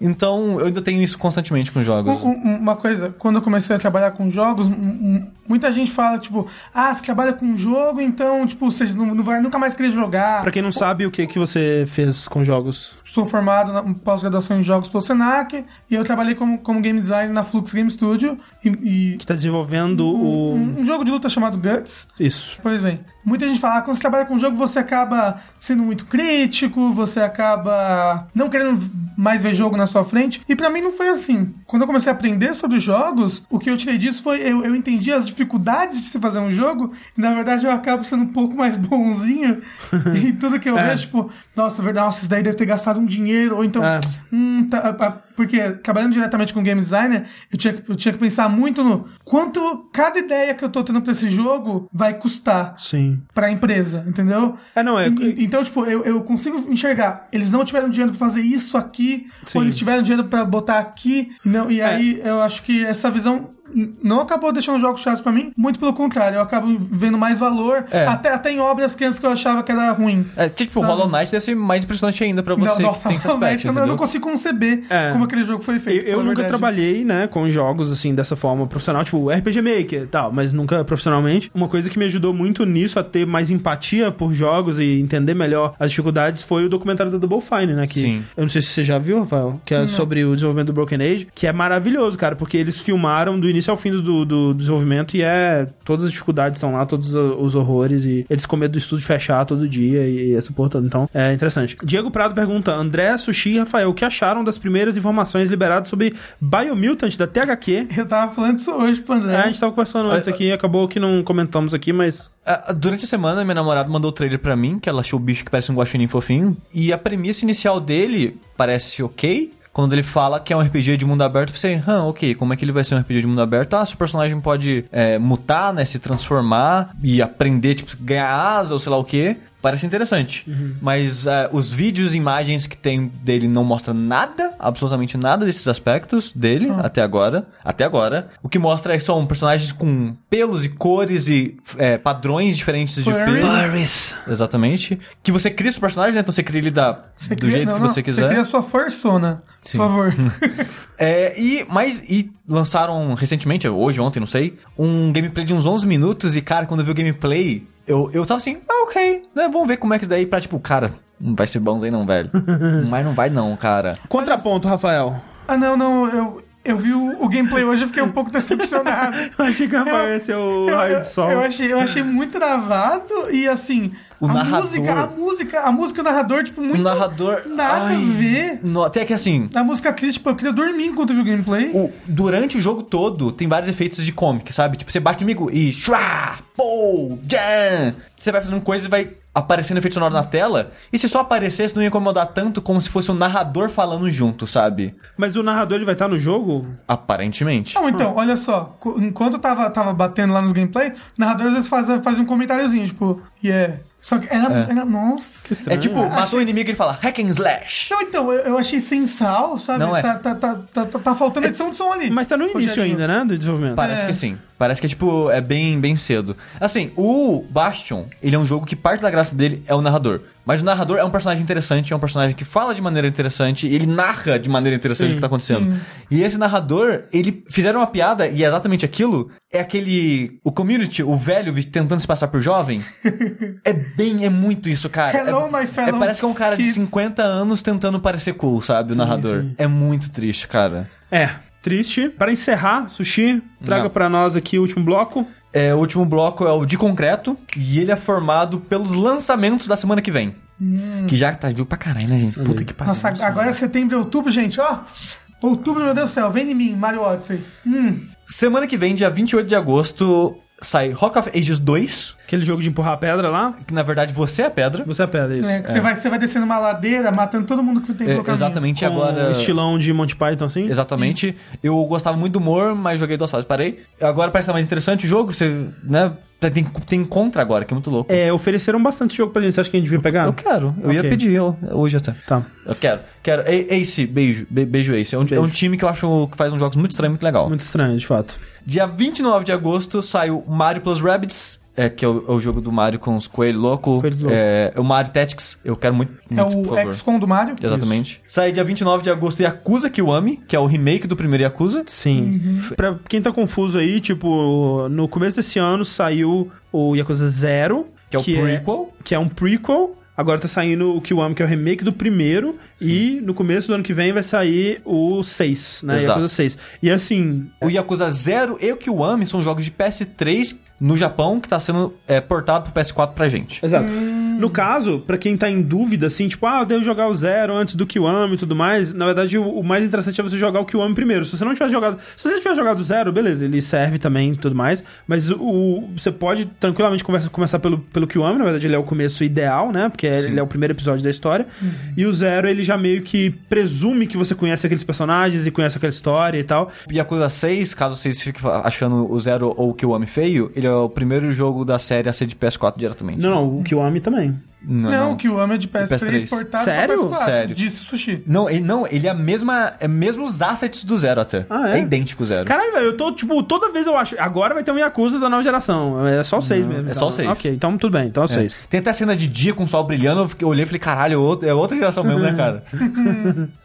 Então, eu ainda tenho isso constantemente com jogos. Um- um- Uma coisa, quando eu comecei a trabalhar com jogos, muita gente fala, tipo, ah, você trabalha com um jogo, então, tipo, você não, não vai nunca mais querer jogar. Pra quem não sabe, o que, que você fez com jogos? Sou formado na pós-graduação em jogos pelo Senac e eu trabalhei como, como game designer na Flux Game Studio e, e Que tá desenvolvendo o. um, um jogo de luta chamado Guts. Isso. Pois bem, muita gente fala, ah, quando você trabalha com jogo, você acaba sendo muito crítico, você acaba não querendo mais ver jogo na sua frente. E pra mim não foi assim. Quando eu comecei a aprender sobre jogos, o que eu tirei disso foi eu, eu entendi as dificuldades de se fazer um jogo, e na verdade eu acabo sendo um pouco mais bonzinho. e tudo que eu É. vejo, tipo, nossa, verdade, nossa, isso daí deve ter gastado um dinheiro, ou então. É. Hum, tá, ah, porque trabalhando diretamente com game designer, eu tinha, que- eu tinha que pensar muito no quanto cada ideia que eu tô tendo pra esse jogo vai custar Sim. pra empresa, entendeu? É, não, é. E- Então, tipo, eu, eu consigo enxergar. Eles não tiveram dinheiro pra fazer isso aqui, Sim. ou eles tiveram dinheiro pra botar aqui. E, não, e aí eu acho que essa visão não acabou deixando jogos chatos pra mim. Muito pelo contrário, eu acabo vendo mais valor. É. Até, até em obras que antes que eu achava que era ruim. É, tipo, Não. Hollow Knight deve ser mais impressionante ainda pra você não, que tem esse Hollow Knight, aspecto, eu, não- eu não consigo conceber É. como aquele jogo foi Eu, feito. eu a nunca verdade. trabalhei, né, com jogos assim dessa forma profissional, tipo RPG Maker e tal, mas nunca profissionalmente. Uma coisa que me ajudou muito nisso a ter mais empatia por jogos e entender melhor as dificuldades foi o documentário da Double Fine, né? Que Sim. Eu não sei se você já viu, Rafael, que é sobre o desenvolvimento do Broken Age, que é maravilhoso, cara, porque eles filmaram do início ao fim do, do desenvolvimento e é. Todas as dificuldades estão lá, todos os horrores, e eles com medo do estúdio fechar todo dia e essa porra toda. Então, é interessante. Diego Prado pergunta: André, Sushi e Rafael, o que acharam das primeiras informações liberadas sobre Biomutant da THQ? Eu tava falando isso hoje pro André. É, a gente tava conversando antes Ah, aqui, acabou que não comentamos aqui, mas. Ah, Durante a semana, minha namorada mandou o trailer pra mim, que ela achou o bicho que parece um guaxinim fofinho. E a premissa inicial dele parece ok. Quando ele fala que é um RPG de mundo aberto, eu pensei, hã, ok, como é que ele vai ser um RPG de mundo aberto? Ah, seu personagem pode é, mutar, né, se transformar e aprender, tipo, ganhar asa ou sei lá o quê. Parece interessante. Mas ah, os vídeos e imagens que tem dele não mostram nada, absolutamente nada desses aspectos dele até agora. Até agora. O que mostra é que são personagens com pelos e cores e é, padrões diferentes de pelos. Exatamente. Que você cria seu personagem, né? Então você cria ele da, Você do cria- jeito não, que não, você quiser. Você cria a sua persona, Sim. por favor. É, e, mas, e lançaram recentemente, hoje, ontem, não sei, um gameplay de uns 11 minutos. E, cara, quando eu vi o gameplay, eu, eu tava assim, ah, ok, né? Vamos ver como é que isso daí pra, tipo, cara, não vai ser bom aí não, velho. mas não vai não, cara. Contraponto, Rafael. ah, não, não, eu, eu vi o, o gameplay hoje e fiquei um pouco decepcionado. Eu achei que o Rafael ia ser o raio de sol. eu achei, eu achei muito travado e assim. O a narrador- música, a música, a música do narrador, tipo, muito. o narrador. Nada ai, a ver. no- até que assim. A música triste, tipo, eu queria dormir enquanto eu vi o gameplay. o- durante o jogo todo, tem vários efeitos de comic, sabe? Tipo, você bate no amigo e. Shua! Pô! Jan! Você vai fazendo coisas e vai aparecendo efeito sonoro na tela, e se só aparecesse não ia incomodar tanto como se fosse um narrador falando junto, sabe? Mas o narrador ele vai estar no jogo? Aparentemente. Não, então, olha só. Enquanto eu tava, tava batendo lá nos gameplay, o narrador às vezes faz, faz um comentáriozinho, tipo, yeah. Só que era. era nossa. Que estranho. É tipo, matou o inimigo e ele fala hack and slash. Não, então, eu, eu achei sem sal, sabe? Não é. Tá, tá, tá, tá, tá- tá faltando edição de som ali. Mas tá no início ainda, né? Do desenvolvimento. Parece É. que sim. Parece que, tipo, é bem, bem cedo. Assim, o Bastion, ele é um jogo que parte da graça dele é o narrador. Mas o narrador é um personagem interessante, é um personagem que fala de maneira interessante, e ele narra de maneira interessante o que tá acontecendo. E esse narrador, ele fizeram uma piada, e é exatamente aquilo, é aquele... O community, o velho tentando se passar por jovem. é bem, é muito isso, cara. Hello, é, my fellow é, Parece que é um cara de kids. 50 anos tentando parecer cool, sabe? O narrador. sim. É muito triste, cara. É, triste. Para encerrar, Sushi, traga pra nós aqui o último bloco. É, o último bloco é o de concreto e ele é formado pelos lançamentos da semana que vem. Que já tá jogo pra caralho, né, gente? Puta que pariu. Nossa, agora é setembro e outubro, gente, ó. Outubro, meu Deus do céu, vem em mim, Mario Odyssey. Hum. Semana que vem, dia 28 de agosto, sai Rock of Ages 2, Aquele jogo de empurrar a pedra lá. que na verdade você é a pedra. Você é a pedra, isso. É, que Você, vai, você vai descendo uma ladeira, matando todo mundo que tem É, pelo caminho. exatamente Com agora. estilão de Monty Python, assim. Exatamente. Eu gostava muito do humor, mas joguei duas fases, parei. Agora parece estar mais interessante o jogo, você, né? Tem, tem contra agora, que é muito louco. É, ofereceram bastante jogo pra gente. Você acha que a gente devia pegar? Eu quero, eu ia Ok. pedir eu- hoje até. Tá. Eu quero, quero. Ace, beijo, be- beijo Ace. É um, é um time que eu acho que faz uns jogos muito estranhos, muito legal. Muito estranho, de fato. Dia 29 de agosto sai o Mario Plus Rabbids, é, que é o, é o jogo do Mario com os coelhos loucos. Coelhos loucos. É, é o Mario Tactics, eu quero muito, É muito por o. XCOM do Mario. Exatamente. Sai dia 29 de agosto Yakuza Kiwami, que é o remake do primeiro Yakuza. Sim. Pra quem tá confuso aí, tipo, no começo desse ano saiu o Yakuza Zero. Que é o prequel. que é um prequel. Agora tá saindo o Kiwami, que é o remake do primeiro. E no começo do ano que vem vai sair o 6, né? Exato. Yakuza 6. E assim, O Yakuza Zero e o Kiwami são jogos de PS3 no Japão que tá sendo é, portado pro PS4 pra gente. Exato. No caso, pra quem tá em dúvida, assim, tipo, ah, eu devo jogar o Zero antes do Kiwami e tudo mais, na verdade, o, o mais interessante é você jogar o Kiwami primeiro. Se você não tiver jogado. Se você tiver jogado o Zero, beleza, ele serve também e tudo mais. Mas o, você pode tranquilamente conversa, começar pelo, pelo Kiwami, na verdade, ele é o começo ideal, né? Porque ele é o primeiro episódio da história. E o Zero, ele já meio que presume que você conhece aqueles personagens e conhece aquela história e tal. Yakuza 6, caso vocês fiquem achando o Zero ou o Kiwami feio, ele é o primeiro jogo da série a ser de PS4 diretamente. Não, não, o Kiwami também. Não, Não, não. que o AMA é de PS3, PS3. portado Sério? pra PS4. Sério. Disse o Sushi. Não, ele, não, ele é a mesma. É mesmo os assets do Zero até. Ah, é? é idêntico o Zero. Caralho, velho, eu tô, tipo, toda vez eu acho. Agora vai ter um Yakuza da nova geração. É só o 6 mesmo. é então. só o seis. Ok, então tudo bem, então é o É. 6. Tem até a cena de dia com o sol brilhando, eu, fiquei- eu olhei e falei, caralho, é outra- é outra geração mesmo, né, cara?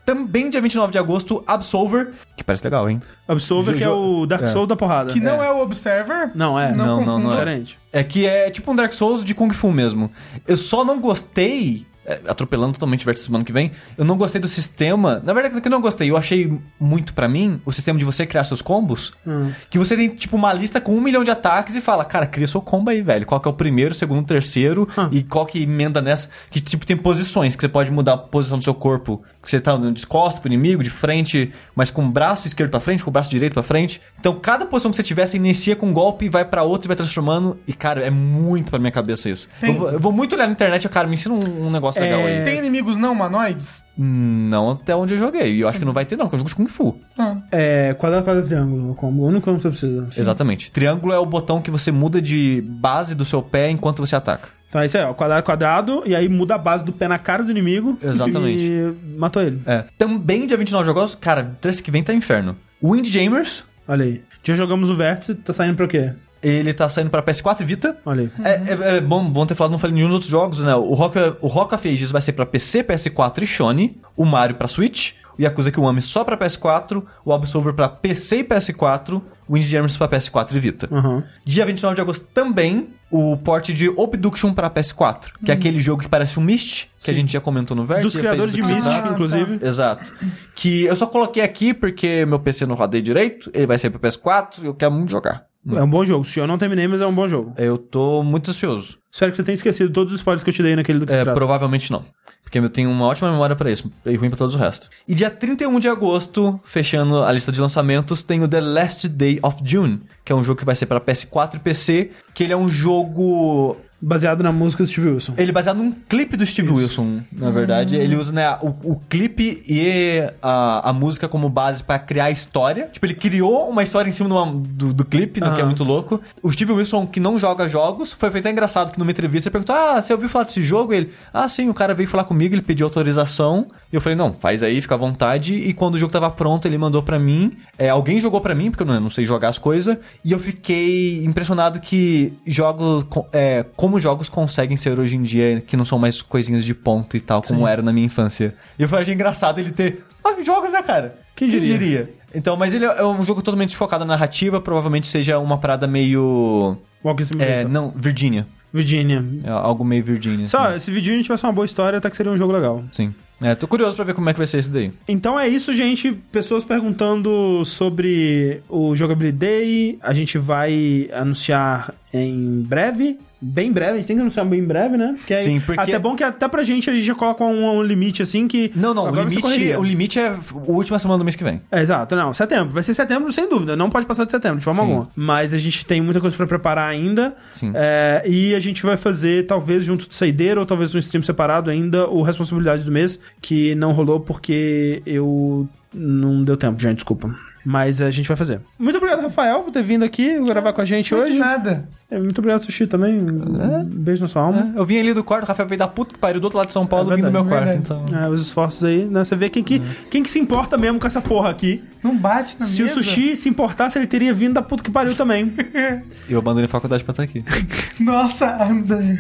Também dia 29 de agosto, Absolver, que parece legal, hein? Absolver, que é o Dark é. Souls da porrada. Que não é o Observer. Não, é. Não, não, confunda. não é. Diferente. É que é tipo um Dark Souls de Kung Fu mesmo. Eu só não gostei. É, Atropelando totalmente o vértice semana que vem, eu não gostei do sistema. Na verdade, é que eu não gostei, eu achei muito pra mim o sistema de você criar seus combos. Hum. Que você tem, tipo, uma lista com um milhão de ataques e fala, cara, cria seu combo aí, velho. Qual que é o primeiro, segundo, terceiro Ah. e qual que emenda nessa. Que, tipo, tem posições que você pode mudar a posição do seu corpo. Que você tá de costas pro inimigo, de frente, mas com o braço esquerdo pra frente, com o braço direito pra frente. Então, cada posição que você tiver, você inicia com um golpe, vai pra outra e vai transformando. E, cara, é muito pra minha cabeça isso. Eu, vou, eu vou muito olhar na internet e, cara, me ensina um, um negócio É. aí. Tem inimigos não humanoides? Não até onde eu joguei. E eu acho que não vai ter, não, porque eu jogo de Kung Fu. Ah. É quadrado, quadrado, triângulo. Como? O único como você precisa. Exatamente. Triângulo é o botão que você muda de base do seu pé enquanto você ataca. Então é isso aí, ó. Quadrado, quadrado. E aí muda a base do pé na cara do inimigo. Exatamente. E matou ele. É. Também dia 29 de agosto, cara, terça que vem tá inferno. Windjammers, Olha aí. Já jogamos o vértice, tá saindo pra quê? Ele tá saindo pra PS4 e Vita. Olha aí. É, é- é bom, bom ter falado, não falei nenhum dos outros jogos, né? O Rock, o Rock of Ages vai ser pra PC, PS4 e Sony. O Mario pra Switch. O Yakuza Kiwami só pra PS4. O Absolver pra PC e PS4. O Windjammers pra PS4 e Vita. Aham. Dia 29 de agosto também, o port de Obduction pra PS4. Que é aquele jogo que parece um Myst, que a gente já comentou no Vértice. Dos criadores de Myst. Ah, inclusive. Exato. Que eu só coloquei aqui porque meu PC não rodei direito, ele vai sair pra PS4 e eu quero muito jogar. É um bom jogo. Eu não terminei, mas é um bom jogo. Eu tô muito ansioso. Espero que você tenha esquecido todos os spoilers que eu te dei naquele do que É, provavelmente não. Porque eu tenho uma ótima memória pra isso, e ruim pra todos o resto. E dia 31 de agosto, fechando a lista de lançamentos, tem o The Last Day of June, que é um jogo que vai ser pra PS4 e PC, que ele é um jogo Baseado na música do Steve Wilson. Ele é baseado num clipe do Steve Wilson, na verdade. Ele usa né, o, o clipe e a, a música como base pra criar a história. Tipo, ele criou uma história em cima uma- do, do clipe, né, que é muito louco. O Steve Wilson, que não joga jogos, foi feito até engraçado que numa entrevista ele perguntou: Ah, você ouviu falar desse jogo? Ele, ah, sim, o cara veio falar comigo, ele pediu autorização. E eu falei, não, faz aí, fica à vontade. E quando o jogo tava pronto, ele mandou pra mim. É, alguém jogou pra mim, porque eu não, não sei jogar as coisas. E eu fiquei impressionado que jogos, é, como jogos conseguem ser hoje em dia, que não são mais coisinhas de ponto e tal, como era na minha infância. E eu achei engraçado ele ter. Ah, jogos, né, cara? Quem diria? Então, mas ele é um jogo totalmente focado na narrativa, provavelmente seja uma parada meio. Walking É, Simulator. não, Virginia. Virginia. É algo meio Virginia. Só, assim. se Virginia tivesse uma boa história, até que seria um jogo legal. Sim. É, tô curioso pra ver como é que vai ser esse daí. Então é isso, gente. Pessoas perguntando sobre o Jogability Day. A gente vai anunciar em breve. Bem breve, a gente tem que anunciar bem breve, né? Porque aí- Sim, porque- Até bom que até pra gente a gente já coloca um, um limite assim que. Não, não, o limite, correria. o limite é a última semana do mês que vem. É, exato, não, setembro. Vai ser setembro, sem dúvida. Não pode passar de setembro, de forma Sim. alguma. Mas a gente tem muita coisa pra preparar ainda. Sim. É, e a gente vai fazer, talvez junto do Saideiro, ou talvez um stream separado ainda, o Responsabilidade do Mês, que não rolou porque eu não deu tempo, gente, desculpa. Mas a gente vai fazer. Muito obrigado, Rafael, por ter vindo aqui gravar com a gente Não de hoje. nada. É, Muito obrigado, Sushi, também. Um beijo na sua alma. Eu vim ali do quarto, o Rafael veio da puta que pariu do outro lado de São Paulo, É vindo do meu quarto. Então... É, os esforços aí, né? Você vê quem que, quem que se importa mesmo com essa porra aqui. Não bate na Se mesa. o Sushi se importasse, ele teria vindo da puta que pariu também. Eu abandonei a faculdade pra estar aqui. Nossa, André.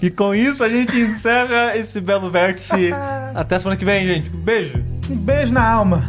e com isso a gente encerra esse belo vértice. Até semana que vem, gente. Um beijo. Um beijo na alma.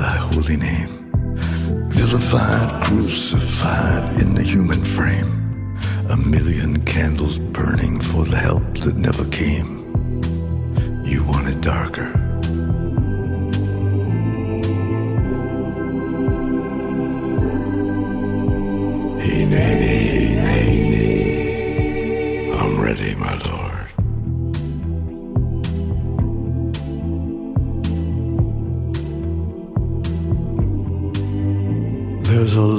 thy holy name. Vilified, crucified in the human frame. A million candles burning for the help that never came. You want it darker. Hey, nay, nay,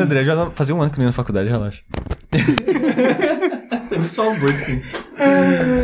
André, já fazia um ano que não ia na faculdade, relaxa. Você me salvou, assim.